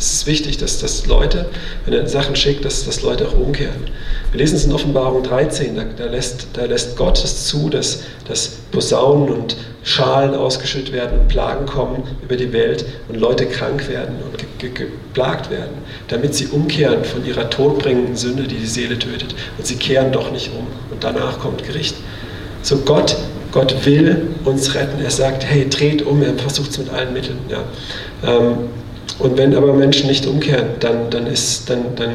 ist es wichtig, dass, dass Leute, wenn er Sachen schickt, dass, dass Leute auch umkehren. Wir lesen es in Offenbarung 13, da, da, lässt, da lässt Gott es zu, dass, dass Posaunen und Schalen ausgeschüttet werden und Plagen kommen über die Welt und Leute krank werden und ge ge geplagt werden, damit sie umkehren von ihrer todbringenden Sünde, die die Seele tötet. Und sie kehren doch nicht um und danach kommt Gericht. So Gott, Gott will uns retten. Er sagt, hey, dreht um, er versucht es mit allen Mitteln. Ja. Ähm, und wenn aber Menschen nicht umkehren, dann, dann, ist, dann, dann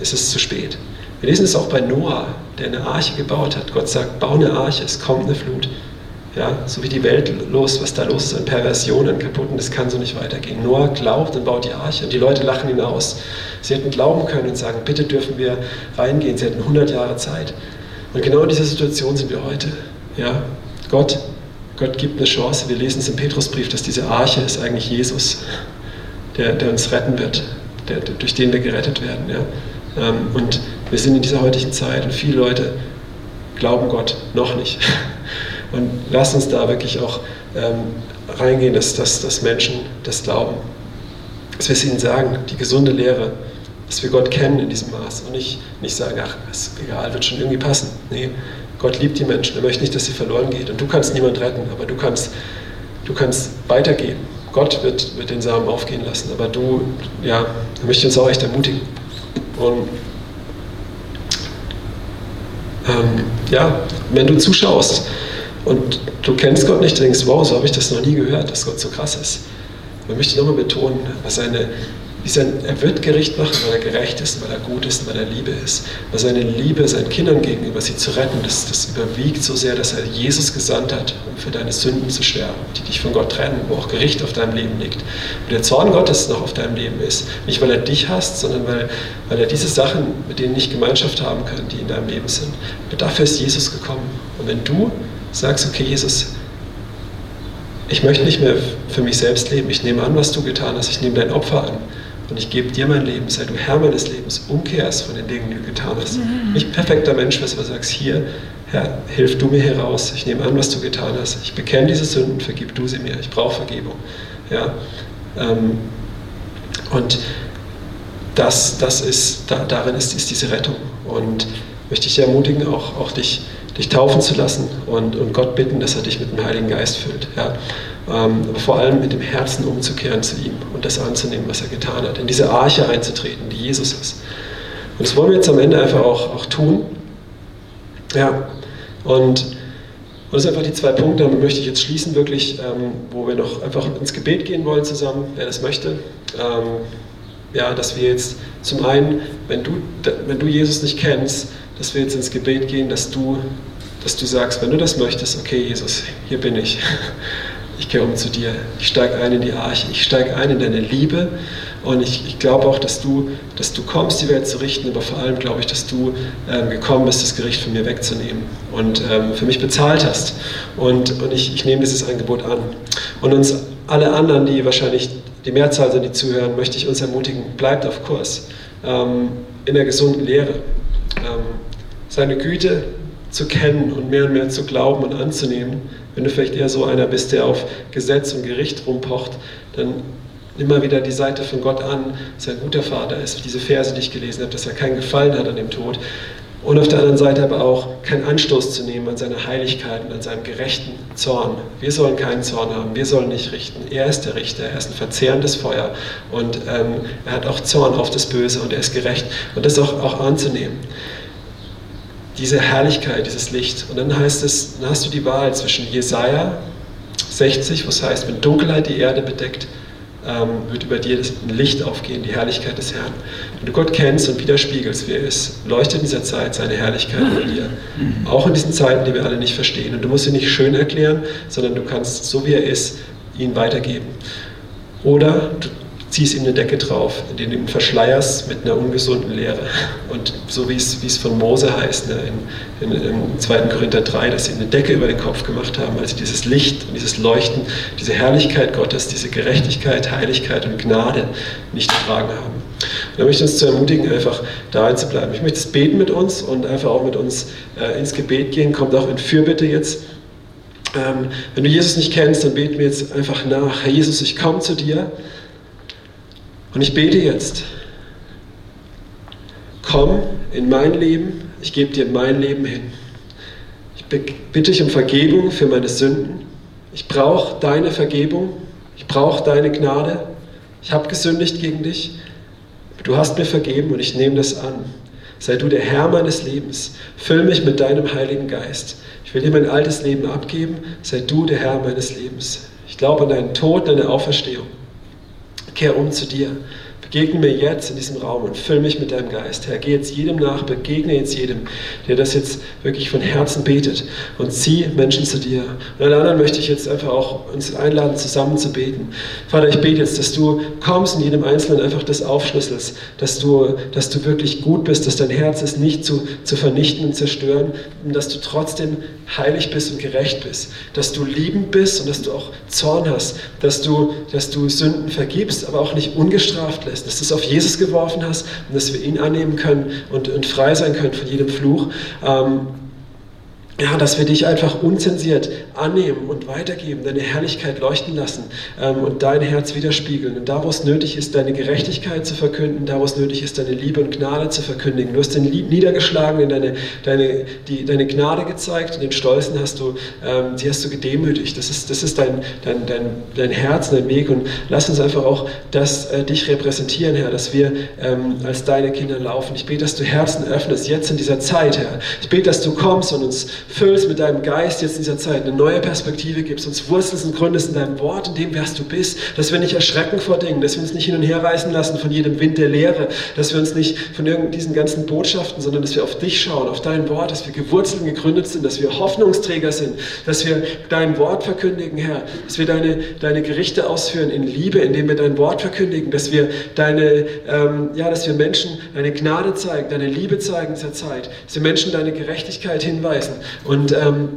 ist es zu spät. Wir lesen es auch bei Noah, der eine Arche gebaut hat. Gott sagt, bau eine Arche, es kommt eine Flut. Ja, so wie die Welt los, was da los ist an Perversionen, kaputten, das kann so nicht weitergehen. Noah glaubt und baut die Arche und die Leute lachen ihn aus. Sie hätten glauben können und sagen, bitte dürfen wir reingehen. Sie hätten 100 Jahre Zeit. Und genau in dieser Situation sind wir heute. Ja, Gott, Gott gibt eine Chance. Wir lesen es im Petrusbrief, dass diese Arche ist eigentlich Jesus, der, der uns retten wird, der, durch den wir gerettet werden. Ja. Ähm, und wir sind in dieser heutigen Zeit und viele Leute glauben Gott noch nicht. Und lass uns da wirklich auch ähm, reingehen, dass, dass, dass Menschen das glauben. Dass wir es ihnen sagen, die gesunde Lehre, dass wir Gott kennen in diesem Maß und nicht, nicht sagen, ach, ist egal, wird schon irgendwie passen. Nee, Gott liebt die Menschen, er möchte nicht, dass sie verloren geht. Und du kannst niemand retten, aber du kannst, du kannst weitergeben. Gott wird, wird den Samen aufgehen lassen, aber du, ja, er möchte uns auch echt ermutigen. Und Ähm, ja, wenn du zuschaust und du kennst Gott nicht, denkst, wow, so habe ich das noch nie gehört, dass Gott so krass ist. Man möchte nochmal betonen, was seine sein, er wird Gericht machen, weil er gerecht ist, weil er gut ist, weil er Liebe ist. Weil seine Liebe seinen Kindern gegenüber, sie zu retten, das, das überwiegt so sehr, dass er Jesus gesandt hat, um für deine Sünden zu sterben, die dich von Gott trennen, wo auch Gericht auf deinem Leben liegt. Und der Zorn Gottes noch auf deinem Leben ist. Nicht, weil er dich hasst, sondern weil, weil er diese Sachen, mit denen nicht Gemeinschaft haben kann, die in deinem Leben sind. Und dafür ist Jesus gekommen. Und wenn du sagst, okay, Jesus, ich möchte nicht mehr für mich selbst leben, ich nehme an, was du getan hast, ich nehme dein Opfer an und ich gebe dir mein Leben, sei du Herr meines Lebens, umkehrst von den Dingen, die du getan hast. Mhm. Nicht perfekter Mensch was du sagst, hier, Herr, hilf du mir heraus, ich nehme an, was du getan hast, ich bekenne diese Sünden, vergib du sie mir, ich brauche Vergebung. Ja? Ähm, und das, das ist, da, darin ist, ist diese Rettung. Und möchte ich dich ermutigen, auch, auch dich, dich taufen zu lassen und, und Gott bitten, dass er dich mit dem Heiligen Geist füllt. Ja? Ähm, vor allem mit dem Herzen umzukehren zu ihm und das anzunehmen, was er getan hat, in diese Arche einzutreten, die Jesus ist. Und das wollen wir jetzt am Ende einfach auch, auch tun. Ja, und, und das sind einfach die zwei Punkte, damit möchte ich jetzt schließen, wirklich, ähm, wo wir noch einfach ins Gebet gehen wollen zusammen, wer das möchte. Ähm, ja, dass wir jetzt zum einen, wenn du, wenn du Jesus nicht kennst, dass wir jetzt ins Gebet gehen, dass du, dass du sagst, wenn du das möchtest, okay Jesus, hier bin ich ich gehe um zu dir, ich steige ein in die Arche, ich steige ein in deine Liebe und ich, ich glaube auch, dass du, dass du kommst, die Welt zu richten, aber vor allem glaube ich, dass du ähm, gekommen bist, das Gericht von mir wegzunehmen und ähm, für mich bezahlt hast. Und, und ich, ich nehme dieses Angebot an. Und uns alle anderen, die wahrscheinlich die Mehrzahl sind, die zuhören, möchte ich uns ermutigen, bleibt auf Kurs ähm, in der gesunden Lehre. Ähm, seine Güte zu kennen und mehr und mehr zu glauben und anzunehmen wenn du vielleicht eher so einer bist, der auf Gesetz und Gericht rumpocht, dann nimm mal wieder die Seite von Gott an, dass er ein guter Vater ist, diese Verse, die ich gelesen habe, dass er keinen Gefallen hat an dem Tod. Und auf der anderen Seite aber auch keinen Anstoß zu nehmen an seiner Heiligkeit und an seinem gerechten Zorn. Wir sollen keinen Zorn haben, wir sollen nicht richten. Er ist der Richter, er ist ein verzehrendes Feuer und ähm, er hat auch Zorn auf das Böse und er ist gerecht. Und das auch, auch anzunehmen diese Herrlichkeit, dieses Licht. Und dann heißt es, dann hast du die Wahl zwischen Jesaja 60, wo es heißt, wenn Dunkelheit die Erde bedeckt, ähm, wird über dir das Licht aufgehen, die Herrlichkeit des Herrn. Wenn du Gott kennst und widerspiegelst, wer er ist, leuchtet in dieser Zeit seine Herrlichkeit über dir. Auch in diesen Zeiten, die wir alle nicht verstehen. Und du musst ihn nicht schön erklären, sondern du kannst, so wie er ist, ihn weitergeben. Oder du ziehst ihm eine Decke drauf, indem du ihn verschleierst mit einer ungesunden Lehre. Und so wie es, wie es von Mose heißt, ne, in, in, im 2. Korinther 3, dass sie eine Decke über den Kopf gemacht haben, weil sie dieses Licht und dieses Leuchten, diese Herrlichkeit Gottes, diese Gerechtigkeit, Heiligkeit und Gnade nicht ertragen haben. Und da möchte ich uns zu ermutigen, einfach da einzubleiben. Ich möchte es beten mit uns und einfach auch mit uns äh, ins Gebet gehen. Kommt auch in Fürbitte jetzt. Ähm, wenn du Jesus nicht kennst, dann beten wir jetzt einfach nach. Herr Jesus, ich komme zu dir. Und ich bete jetzt, komm in mein Leben, ich gebe dir mein Leben hin. Ich bitte dich um Vergebung für meine Sünden. Ich brauche deine Vergebung, ich brauche deine Gnade. Ich habe gesündigt gegen dich. Du hast mir vergeben und ich nehme das an. Sei du der Herr meines Lebens. Füll mich mit deinem Heiligen Geist. Ich will dir mein altes Leben abgeben. Sei du der Herr meines Lebens. Ich glaube an deinen Tod, deine Auferstehung. Kehr um zu dir. Begegne mir jetzt in diesem Raum und füll mich mit deinem Geist. Herr, geh jetzt jedem nach, begegne jetzt jedem, der das jetzt wirklich von Herzen betet und zieh Menschen zu dir. Und alle anderen möchte ich jetzt einfach auch uns einladen, zusammen zu beten. Vater, ich bete jetzt, dass du kommst und jedem Einzelnen einfach das aufschlüsselst, dass du, dass du wirklich gut bist, dass dein Herz ist nicht zu, zu vernichten und zerstören, und dass du trotzdem heilig bist und gerecht bist, dass du liebend bist und dass du auch Zorn hast, dass du, dass du Sünden vergibst, aber auch nicht ungestraft lässt ist, dass du es auf Jesus geworfen hast und dass wir ihn annehmen können und, und frei sein können von jedem Fluch. Ähm, ja, dass wir dich einfach unzensiert annehmen und weitergeben, deine Herrlichkeit leuchten lassen ähm, und dein Herz widerspiegeln. Und da, wo es nötig ist, deine Gerechtigkeit zu verkünden, da, wo es nötig ist, deine Liebe und Gnade zu verkündigen. Du hast den Niedergeschlagenen deine, deine, die, deine Gnade gezeigt und den Stolzen hast du, ähm, die hast du gedemütigt. Das ist, das ist dein, dein, dein, dein Herz, dein Weg. Und lass uns einfach auch das, äh, dich repräsentieren, Herr, dass wir ähm, als deine Kinder laufen. Ich bete, dass du Herzen öffnest, jetzt in dieser Zeit, Herr. Ich bete, dass du kommst und uns füllst mit deinem Geist jetzt in dieser Zeit, eine neue Perspektive gibst, uns wurzelst und gründest in deinem Wort, in dem, wer du bist, dass wir nicht erschrecken vor Dingen, dass wir uns nicht hin und her reißen lassen von jedem Wind der Lehre, dass wir uns nicht von diesen ganzen Botschaften, sondern dass wir auf dich schauen, auf dein Wort, dass wir gewurzelt und gegründet sind, dass wir Hoffnungsträger sind, dass wir dein Wort verkündigen, Herr, dass wir deine, deine Gerichte ausführen in Liebe, indem wir dein Wort verkündigen, dass wir deine, ähm, ja, dass wir Menschen deine Gnade zeigen, deine Liebe zeigen dieser Zeit, dass wir Menschen deine Gerechtigkeit hinweisen und ähm,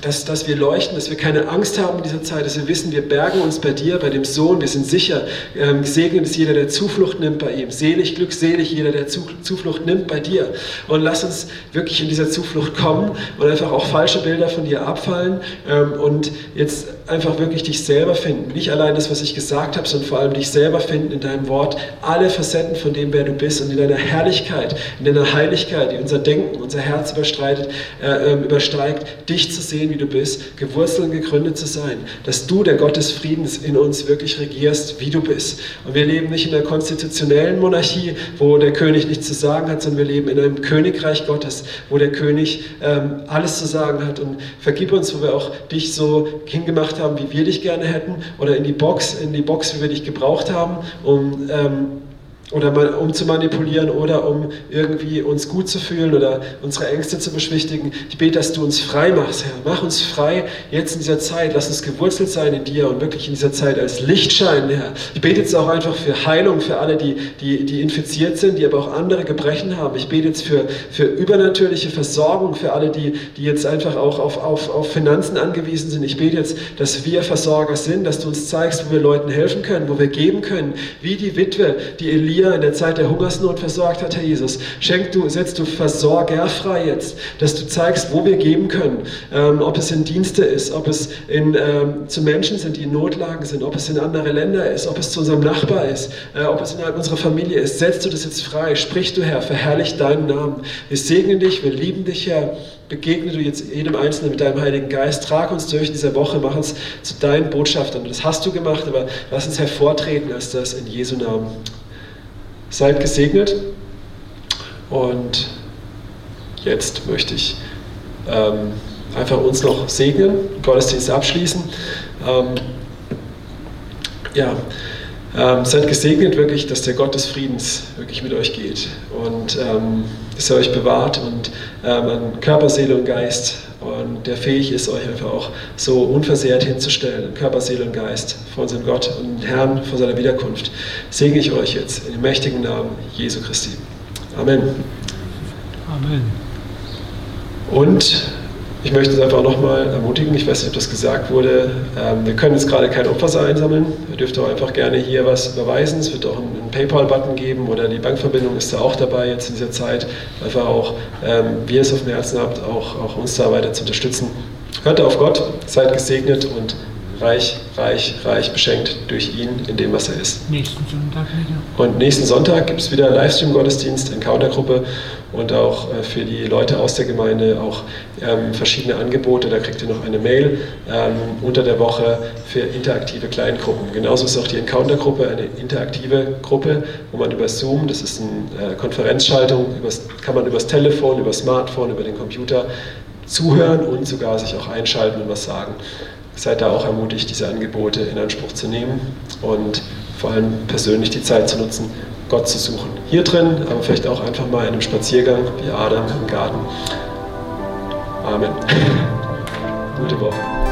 dass, dass wir leuchten, dass wir keine Angst haben in dieser Zeit, dass wir wissen, wir bergen uns bei dir, bei dem Sohn, wir sind sicher. Ähm, gesegnet ist jeder, der Zuflucht nimmt bei ihm. Selig, glückselig jeder, der Zuflucht nimmt bei dir. Und lass uns wirklich in dieser Zuflucht kommen und einfach auch falsche Bilder von dir abfallen ähm, und jetzt einfach wirklich dich selber finden. Nicht allein das, was ich gesagt habe, sondern vor allem dich selber finden in deinem Wort. Alle Facetten von dem, wer du bist und in deiner Herrlichkeit, in deiner Heiligkeit, die unser Denken, unser Herz überstreitet, äh, ähm, übersteigt, dich zu sehen, wie du bist, gewurzelt und gegründet zu sein. Dass du, der Gott des Friedens, in uns wirklich regierst, wie du bist. Und wir leben nicht in einer konstitutionellen Monarchie, wo der König nichts zu sagen hat, sondern wir leben in einem Königreich Gottes, wo der König ähm, alles zu sagen hat. Und vergib uns, wo wir auch dich so hingemacht haben, wie wir dich gerne hätten, oder in die Box, in die Box, wie wir dich gebraucht haben, um ähm, oder um zu manipulieren oder um irgendwie uns gut zu fühlen oder unsere Ängste zu beschwichtigen. Ich bete, dass du uns frei machst, Herr. Mach uns frei jetzt in dieser Zeit. Lass uns gewurzelt sein in dir und wirklich in dieser Zeit als Licht scheinen, Herr. Ich bete jetzt auch einfach für Heilung für alle, die, die, die infiziert sind, die aber auch andere Gebrechen haben. Ich bete jetzt für, für übernatürliche Versorgung für alle, die, die jetzt einfach auch auf, auf, auf Finanzen angewiesen sind. Ich bete jetzt, dass wir Versorger sind, dass du uns zeigst, wo wir Leuten helfen können, wo wir geben können, wie die Witwe, die Elie Elia in der Zeit der Hungersnot versorgt hat, Herr Jesus. Schenk du, setz du Versorger frei jetzt, dass du zeigst, wo wir geben können. Ähm, ob es in Dienste ist, ob es in, ähm, zu Menschen sind, die in Notlagen sind, ob es in andere Länder ist, ob es zu unserem Nachbar ist, äh, ob es innerhalb unserer Familie ist. Setzt du das jetzt frei. Sprich du, Herr, verherrlich deinen Namen. Wir segnen dich, wir lieben dich, Herr begegne du jetzt jedem Einzelnen mit deinem Heiligen Geist. Trag uns durch diese Woche, mach uns zu deinen Botschaftern. Das hast du gemacht, aber lass uns hervortreten als das in Jesu Namen. Seid gesegnet und jetzt möchte ich ähm, einfach uns noch segnen, Gottesdienst abschließen. Ähm, ja, ähm, seid gesegnet wirklich, dass der Gott des Friedens wirklich mit euch geht und ähm, dass er euch bewahrt und ähm, an Körper, Seele und Geist und der fähig ist, euch einfach auch so unversehrt hinzustellen, Körper, Seele und Geist vor unserem Gott und Herrn vor seiner Wiederkunft. Segne ich euch jetzt in dem mächtigen Namen Jesu Christi. Amen. Amen. Und ich möchte es einfach nochmal ermutigen, ich weiß nicht, ob das gesagt wurde, ähm, wir können jetzt gerade kein Opfer einsammeln. Ihr dürft auch einfach gerne hier was überweisen. Es wird auch einen PayPal-Button geben oder die Bankverbindung ist da auch dabei jetzt in dieser Zeit. Einfach auch, ähm, wie ihr es auf dem Herzen habt, auch, auch uns da weiter zu unterstützen. Hört auf Gott, seid gesegnet und reich, reich, reich beschenkt durch ihn in dem, was er ist. Nächsten Sonntag wieder. Und nächsten Sonntag gibt es wieder Livestream-Gottesdienst, Encounter-Gruppe und auch äh, für die Leute aus der Gemeinde auch ähm, verschiedene Angebote. Da kriegt ihr noch eine Mail ähm, unter der Woche für interaktive Kleingruppen. Genauso ist auch die Encounter-Gruppe eine interaktive Gruppe, wo man über Zoom, das ist eine äh, Konferenzschaltung, übers, kann man übers Telefon, über Smartphone, über den Computer zuhören und sogar sich auch einschalten und was sagen seid da auch ermutigt, diese Angebote in Anspruch zu nehmen und vor allem persönlich die Zeit zu nutzen, Gott zu suchen. Hier drin, aber vielleicht auch einfach mal in einem Spaziergang wie Adam im Garten. Amen. Gute Woche.